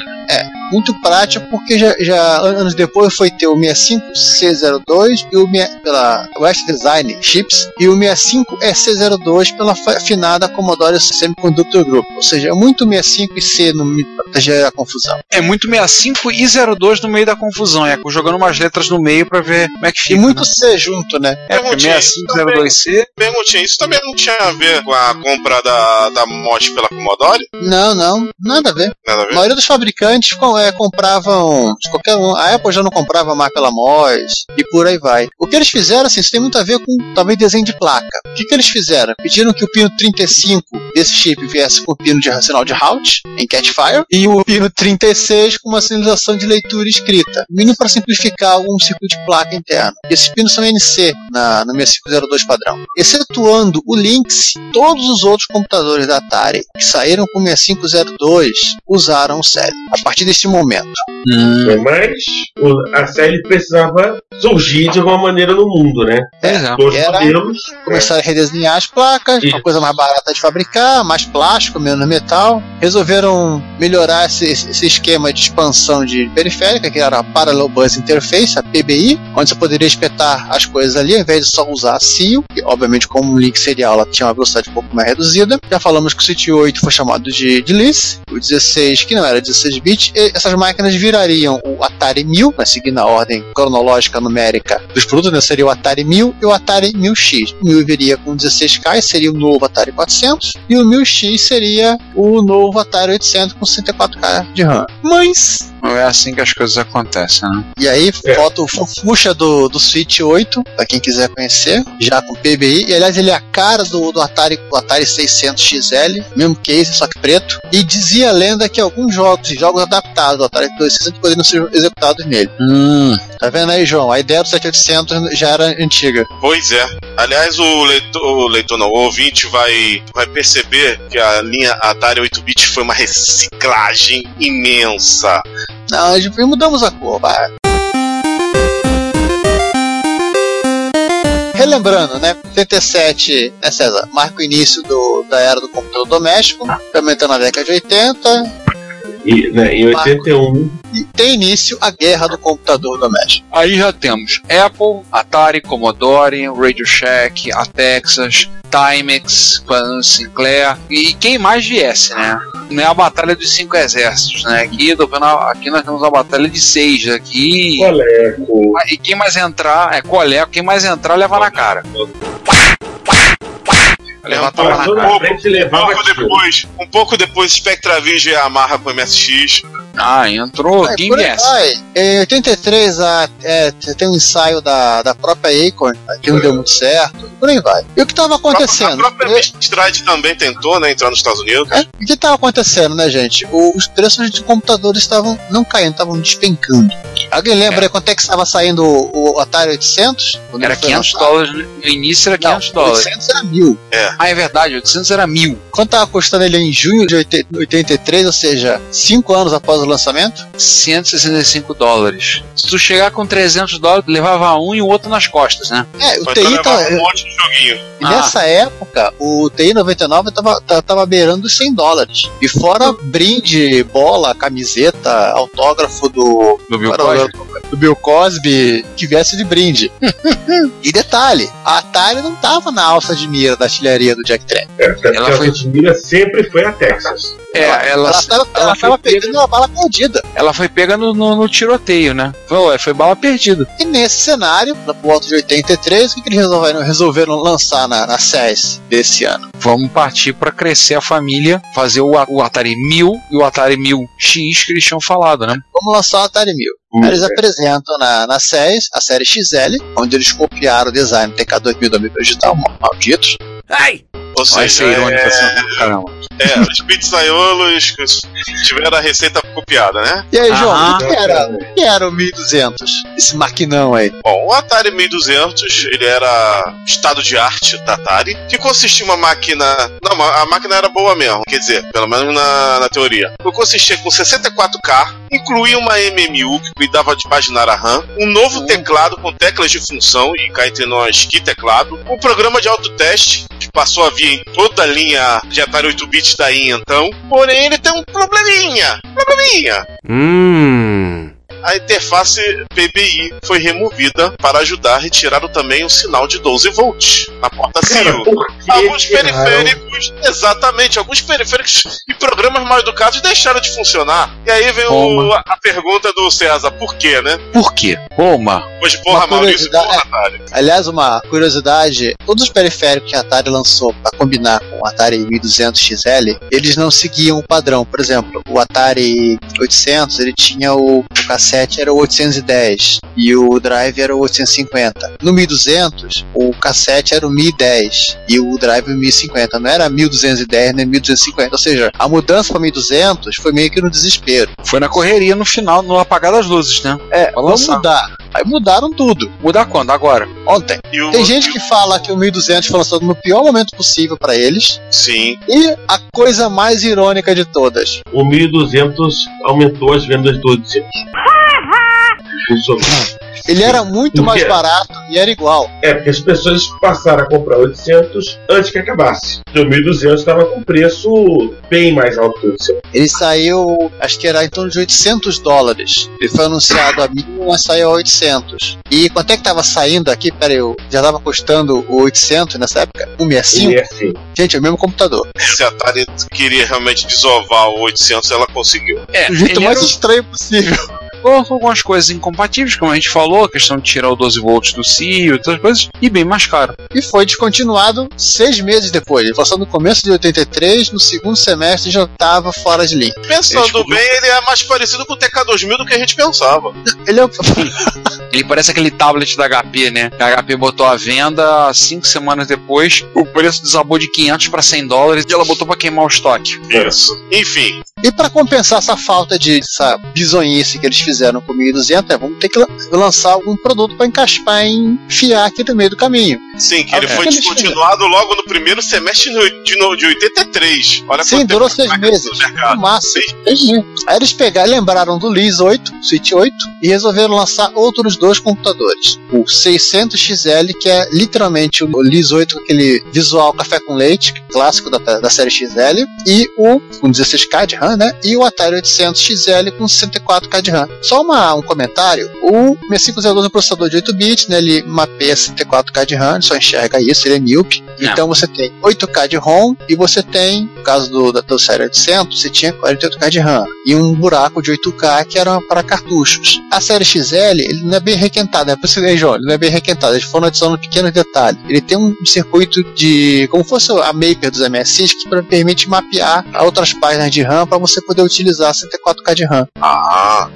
D: Muito prático porque já, já anos depois foi ter o 65C02 e o pela West Design Chips e o 65EC02 pela afinada Commodore Semiconductor Group. Ou seja, é muito 65 e C no pra gerar confusão.
B: É muito 65 e 02 no meio da confusão. É jogando umas letras no meio pra ver como é que
D: E
B: fica.
D: muito
B: né?
D: C junto, né?
B: É, porque
A: Perguntinha,
B: 6502C.
A: Perguntinha, isso também não tinha a ver com a compra da, da MOS pela Commodore?
D: Não, não, nada a ver.
A: Nada a
D: A
A: ver?
D: maioria dos fabricantes com- é, compravam de qualquer um. A Apple já não comprava mais pela MOS e por aí vai. O que eles fizeram, assim, isso tem muito a ver com talvez desenho de placa. O que, que eles fizeram? Pediram que o pino 35 desse chip viesse com o pino de sinal de Halt em Catfire e o pino 36 com uma sinalização de leitura escrita. Mínimo para simplificar um circuito de placa interno. Esses pinos são NC na, no 6502 padrão. Excetuando o Lynx, todos os outros computadores da Atari que saíram com 6502 usaram o série. A partir deste momento.
B: Hum,
C: Né, Mas o- a série precisava surgir de alguma maneira no mundo, né?
B: é.
C: Dois
D: era-
C: modelos.
D: Começaram a redesenhar as placas,
C: Isso.
D: uma coisa mais barata de fabricar, mais plástico, menos metal. Resolveram melhorar esse, esse esquema de expansão de periférica, que era a Parallel Bus Interface, a PBI, onde você poderia espetar as coisas ali, ao invés de só usar a CIO, que obviamente como um link serial ela tinha uma velocidade um pouco mais reduzida. Já falamos que o City 8 foi chamado de, de LIS, o 16 que não era 16 bits, e essas máquinas virariam o Atari 1000, mas seguindo a ordem cronológica numérica dos produtos, né, seria o Atari 1000 e o Atari 1000X. O 1000 viria com 16K, seria o novo Atari 400, e o 1000X seria o novo Atari 800 com 64K de RAM. Mas
B: é assim que as coisas acontecem, né?
D: E aí,
C: É.
D: foto o Fufuxa do, do Switch 8, pra quem quiser conhecer, já com PBI. E aliás, ele é a cara do, do Atari, do Atari 600 XL, mesmo case, só que preto. E dizia a lenda que alguns jogos, jogos adaptados do Atari 2600 poderiam ser executados nele.
B: Hum.
D: Tá vendo aí, João? A ideia do 7800 já era antiga.
A: Pois é. Aliás, o leitor, o leitor não, o ouvinte vai, vai perceber que a linha Atari 8-bit foi uma reciclagem imensa.
D: Não, a gente- mudamos a cor, vai. Relembrando, né? 77, né, César? Marca o início do, da era do computador doméstico, aumentando na década de 80,
C: E, né, em 81,
D: e tem início a guerra do computador doméstico.
B: Aí já temos Apple, Atari, Commodore, Radio Shack, a Texas, Timex, Pan Sinclair e quem mais viesse, né? Não é a batalha dos cinco exércitos, né? Aqui, tô vendo a- aqui nós temos a batalha de seis aqui.
C: Coleco,
B: E quem mais entrar, é coleco, quem mais entrar leva na cara. Levar tapa na cara.
A: Um pouco depois, um pouco depois Spectravision amarra com o MSX.
B: Ah, entrou
D: É,
B: Game S.
D: vai. Em 83 a, é, tem um ensaio da, da própria Acorn, que não deu muito certo, por aí vai. E o que estava
A: A
D: acontecendo?
A: própria Amstrad também tentou, né, entrar nos Estados Unidos.
D: É, o que estava acontecendo, né, gente? O- os preços de computadores estavam não caindo, estavam despencando. Alguém lembra aí quanto é que estava saindo o, o Atari 800? Quando
B: Era
D: ele foi
B: 500
D: lançado?
B: dólares, no início era 500
D: Não,
B: dólares.
D: 800 era mil.
B: Ah, é verdade, 800 era mil.
D: Quanto estava custando ele em junho de 80 83, ou seja, 5 anos após o lançamento?
B: 165 dólares. Se tu chegar com 300 dólares, levava um e o outro nas costas, né?
D: É, o
A: Mas
D: TI tá,
A: um monte de joguinho.
D: E Nessa época, o TI 99 tava, ta- tava beirando os 100 dólares. E fora brinde, bola, camiseta, autógrafo do,
B: Do Bill
D: Era
B: Cosby.
D: do Bill Cosby que viesse de brinde. e detalhe, a Atari não tava na alça de mira da artilharia do Jack Trent.
C: É,
B: Ela foi-
C: a Altamira sempre foi a Texas.
B: É, ela,
D: Ela tava,
B: ela
D: uma bala perdida.
B: ela foi pega no, no- no tiroteio, né? Foi, foi bala perdida.
D: E nesse cenário, na volta de 83, o que, que eles resolveram, resolveram lançar na, na SES desse ano?
B: Vamos partir para crescer a família, fazer o, o Atari 1000 e o Atari 1000X que eles tinham falado, né?
D: Vamos lançar o Atari 1000.
C: Hum,
D: Eles apresentam na, na SES a série XL, onde eles copiaram o design do TK2000 da Micro Digital, malditos.
A: Ou
B: Vai
A: seja,
B: ser irônico
A: é,
B: assim, do caramba.
A: é, os pizzaiolos tiveram a receita copiada, né?
D: E aí, João, o que era, o que era o 1200? Esse maquinão aí.
A: Bom, o Atari 1200, ele era estado de arte da Atari, que consistia em uma máquina... Não, a máquina era boa mesmo, quer dizer, pelo menos na, na teoria. Consistia com 64K, incluía uma MMU que cuidava de paginar a RAM, um novo teclado com teclas de função, e cá entre nós, que teclado, um programa de autoteste, que passou a vir toda a linha de Atari 8-bits daí então, porém ele tem um probleminha, probleminha.
F: Mmm.
A: A interface PBI foi removida para ajudar a retirar também o sinal de 12 volts na porta
C: Cara,
A: Alguns periféricos, exatamente, alguns periféricos e programas mal educados deixaram de funcionar. E aí vem o- a pergunta do César, por quê, né?
B: Por quê? Roma.
A: Hoje, porra,
D: Uma
A: Maurício, porra, Atari.
D: Aliás, uma curiosidade: todos os periféricos que a Atari lançou para combinar com o Atari 1200 XL, eles não seguiam o padrão. Por exemplo, o Atari 800 ele tinha o, o cassete era o 810 e o drive era o 850. No 1200, o cassete era o 1010 e o drive o 1050. Não era 1210 nem 1250. Ou seja, a mudança para 1200 foi meio que no desespero.
B: Foi na correria no final, no apagar das luzes, né?
D: É, vamos mudar. Aí mudaram tudo.
B: Mudar quando? Agora.
D: Ontem.
A: E o,
D: Tem gente que fala que o 1200 foi lançado no pior momento possível para eles.
A: Sim,
D: E a coisa mais irônica de todas.
C: O 1200 aumentou as vendas do 800. Isso-
D: Ele era muito mais barato e era igual.
C: É, porque as pessoas passaram a comprar 800 antes que acabasse. O 1200 estava com preço bem mais alto que o 800.
D: Ele saiu, acho que era em torno de 800 dólares. Ele foi anunciado a 1000, mas saiu a 800. E quanto é que tava saindo aqui? Pera aí, eu- já tava custando o 800 nessa época? 165?
C: E é assim.
D: Gente, é o mesmo computador.
A: se a Atari queria realmente desovar o 800, ela conseguiu.
B: É,
D: Do jeito mais
B: era
D: estranho possível.
B: Colocou algumas coisas incompatíveis, como a gente falou, a questão de tirar o 12 volts do CIO e outras coisas, e bem mais caro.
D: E foi descontinuado seis meses depois. Ele passou no começo de 83, no segundo semestre já estava fora de linha.
A: Pensando
B: Tipo,
A: bem, ele é mais parecido com o TK2000 do que a gente pensava.
D: Ele é o.
B: Ele parece aquele tablet da HP, né? A HP botou à venda cinco semanas depois, o preço desabou de 500 para 100 dólares e ela botou para queimar o estoque.
A: Isso. Enfim,
D: E para compensar essa falta de essa bizonhice que eles fizeram com o 1200, é, vamos ter que lan- lançar algum produto para encaixar, pra enfiar aqui no meio do caminho.
A: sim, que ele foi descontinuado logo no primeiro semestre de, no- de 83. Olha
D: Sim, durou seis meses.
A: no
D: máximo. Aí eles pegaram, lembraram do Liz 8, Switch 8, e resolveram lançar outros dois computadores. O 600XL, que é literalmente o Liz 8 com aquele visual café com leite, clássico da, da série XL, e o com 16K de RAM, né? E o Atari 800XL com 64K de RAM. Só uma, um comentário: o 6502 é um processador de 8 bits, né? Ele mapeia 64K de RAM, ele só enxerga isso, ele é.
B: Não.
D: Então você tem 8K de ROM e você tem, no caso do, da, do série 800, você tinha 48K de RAM e um buraco de 8K que era para cartuchos. A série XL, ele não é bem requentado, né? Por isso que João, ele não é bem requentado, eles foram adicionando pequenos detalhes. Ele tem um circuito de, como fosse a Maper dos MSIs, que permite mapear outras páginas de RAM para você poder utilizar 64K de RAM.
A: Ah,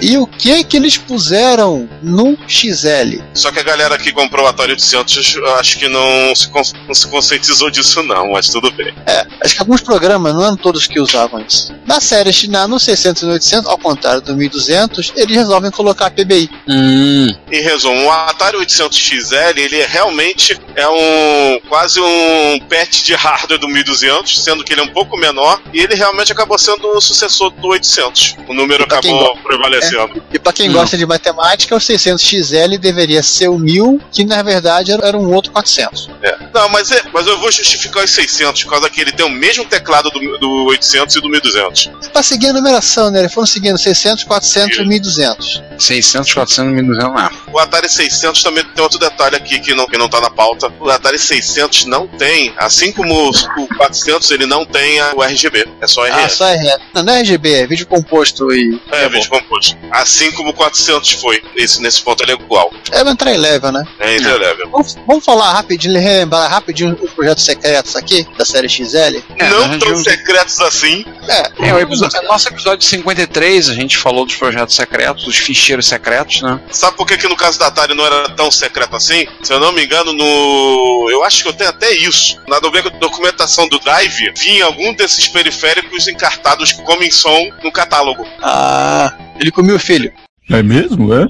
D: E o que que eles puseram no XL?
A: só que a galera que comprou o Atari 800 acho que não se, con- não se conscientizou disso não, mas tudo bem.
D: Acho que alguns programas, não eram todos que usavam isso. Na série na, no 600 e no 800, ao contrário do 1200, eles resolvem colocar PBI.
B: Hum,
A: Em resumo, o Atari 800 XL, ele é realmente é um quase um patch de hardware do 1200, sendo que ele é um pouco menor, e ele realmente acabou sendo o sucessor do 800. O número acabou prevalecendo.
D: E para quem
B: Não.
D: gosta de matemática, o 600 XL deveria ser o 1000, que na verdade era, era um outro 400.
A: Não, mas, é, mas eu vou justificar os 600, por causa que ele tem o mesmo teclado do, do 800 e do 1200.
D: É pra seguir a numeração, né? Eles foram seguindo 600, 400 e
A: Isso.
D: 1200.
B: 600, 400, 1200, não.
A: O Atari 600 também tem outro detalhe aqui que não, que não tá na pauta. O Atari 600 não tem, assim como o o 400, ele não tem a- o RGB. É só RF.
D: Ah, só RF. Não, não é RGB, é vídeo composto e.
A: É, vídeo composto. Assim como o 400 foi. Esse, nesse ponto ele é igual.
D: É uma entry level, né?
A: É interlevel.
D: Vamos, vamos falar rapidinho, relembrar rapidinho os projetos secretos aqui da série XL.
B: É,
A: não tão secretos assim.
D: É,
B: É, o episódio, nosso episódio 53, a gente falou dos projetos secretos, dos ficheiros secretos, né?
A: Sabe por que, que no caso da Atari não era tão secreto assim? Se eu não me engano, no. Eu acho que eu tenho até isso. Na docu- documentação do Drive, vinha algum desses periféricos encartados como em som no catálogo.
D: Ah, ele comeu o filho.
E: É mesmo, é?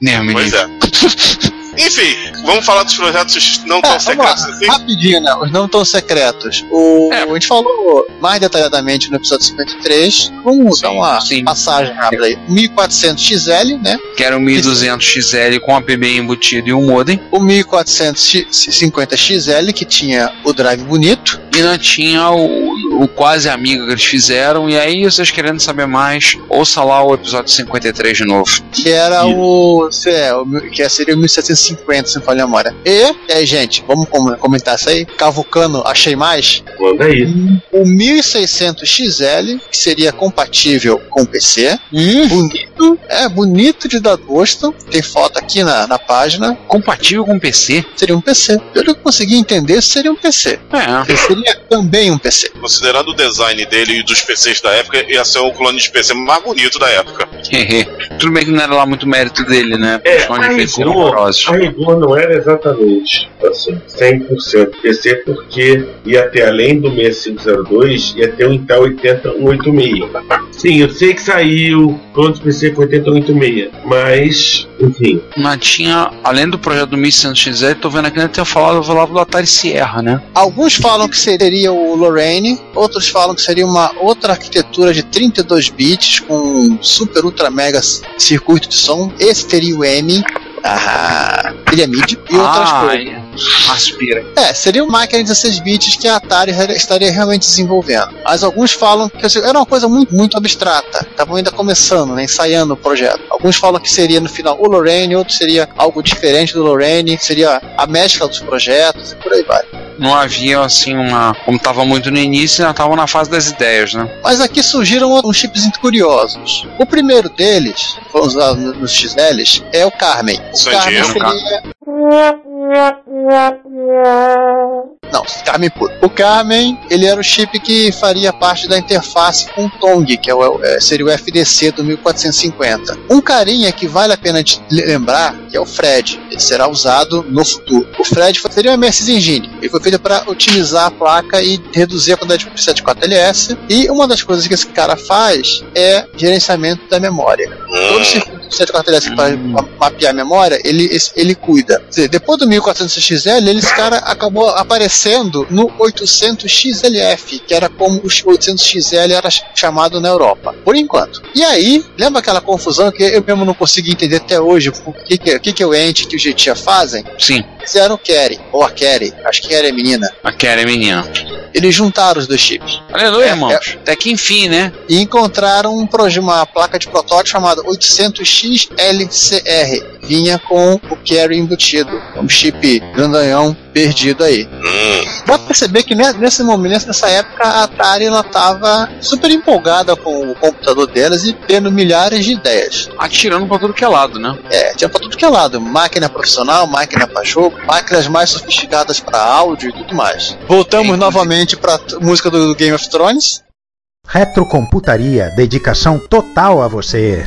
B: Né, menino?
A: Pois é. Enfim, vamos falar dos projetos não tão
D: É,
A: secretos assim?
D: rapidinho, né? Os não tão secretos. O,
B: É.
D: A gente falou mais detalhadamente no episódio 53. Vamos
A: Sim,
D: dar uma
B: sim.
D: passagem rápida aí. 1400 XL, né?
B: Que era o 1200 XL com a PBI embutido e um modem.
D: O 1450 XL, que tinha o drive bonito.
B: E não tinha o, o quase amigo que eles fizeram. E aí, vocês querendo saber mais, ouça lá o episódio 53 de novo.
D: Que era o, se é, o. Que seria o 1750, se não falha a memória. E, aí, gente, vamos com- comentar isso aí. Cavucano, achei mais.
C: Manda aí.
D: O 1600 XL, que seria compatível com o PC.
B: Hum,
D: Bonito, é bonito de dar gosto. Tem foto aqui na, na página.
B: compatível com PC?
D: Seria um PC. Pelo que eu consegui entender, seria um PC.
B: É.
D: Seria também um PC.
A: Considerando o design dele e dos PCs da época, ia ser o clone de PC mais bonito da época.
B: Tudo bem que não era lá muito mérito dele, né?
C: É, a rigor, a rigor não era exatamente assim, 100% PC, porque ia ter além do 6502, ia ter o Intel 80186. Sim, eu sei que saiu todos os PC com 80186, mas, enfim,
B: Mas tinha, além do projeto do 1600 XL, tô vendo aqui, ainda tinha falado, falava do Atari Sierra, né?
D: Alguns falam que seria o Lorraine, outros falam que seria uma outra arquitetura de 32 bits com super ultra mega circuito de som. Esse teria o M, ah, teria MIDI e outras
B: ah,
D: coisas.
B: é. Aspira.
D: É, seria uma máquina de 16 bits que a Atari estaria realmente desenvolvendo. Mas alguns falam que assim, era uma coisa muito, muito abstrata. Estavam ainda começando, né, ensaiando o projeto. Alguns falam que seria no final o Lorraine, outros seria algo diferente do Lorraine, seria a mescla dos projetos e por aí vai.
B: não havia assim uma. Como estava muito no início, ainda estavam na fase das ideias, né?
D: Mas aqui surgiram uns chips curiosos. O primeiro deles, usado nos XLs, é o Carmen. O Carmen seria. Não, Carmen puro. O Carmen, ele era o chip que faria parte da interface com o Tong, que é o, é, seria o FDC do 1450. Um carinha que vale a pena lembrar, que é o Fred. Ele será usado no futuro. O Fred seria uma Mercedes Engine. Ele foi feito para otimizar a placa e reduzir a quantidade de publicidade 4LS. E uma das coisas que esse cara faz é gerenciamento da memória. Todo circuito de 4LS que vai ma- mapear a memória, ele, ele cuida. Dizer, depois do 1400XL, ele, esse cara acabou aparecendo no 800XLF, que era como o 800XL era ch- chamado na Europa, por enquanto. E aí, lembra aquela confusão que eu mesmo não consegui entender até hoje, o que, que, o que, que o Ent que o Getia fazem?
B: Sim,
D: Fizeram o Kerry, ou a Kerry, acho que Kerry é menina.
B: a Karen é menina.
D: Eles juntaram os dois chips
B: Aleluia,
D: É,
B: irmãos. Até que enfim, né?
D: e encontraram um uma placa de protótipo chamada 800XLCR. Vinha com o carry embutido, um chip grandalhão perdido aí.
A: Hum,
D: Dá pra perceber que ne- nesse momento, nessa época, a Atari ela tava super empolgada com o computador delas e tendo milhares de ideias.
B: Atirando pra tudo que é lado, né?
D: É, tinha pra tudo que é lado, máquina profissional, máquina pra jogo, máquinas mais sofisticadas pra áudio e tudo mais. Voltamos
B: Inclusive-
D: novamente pra t- música do Game of Thrones.
G: Retrocomputaria, dedicação total a você.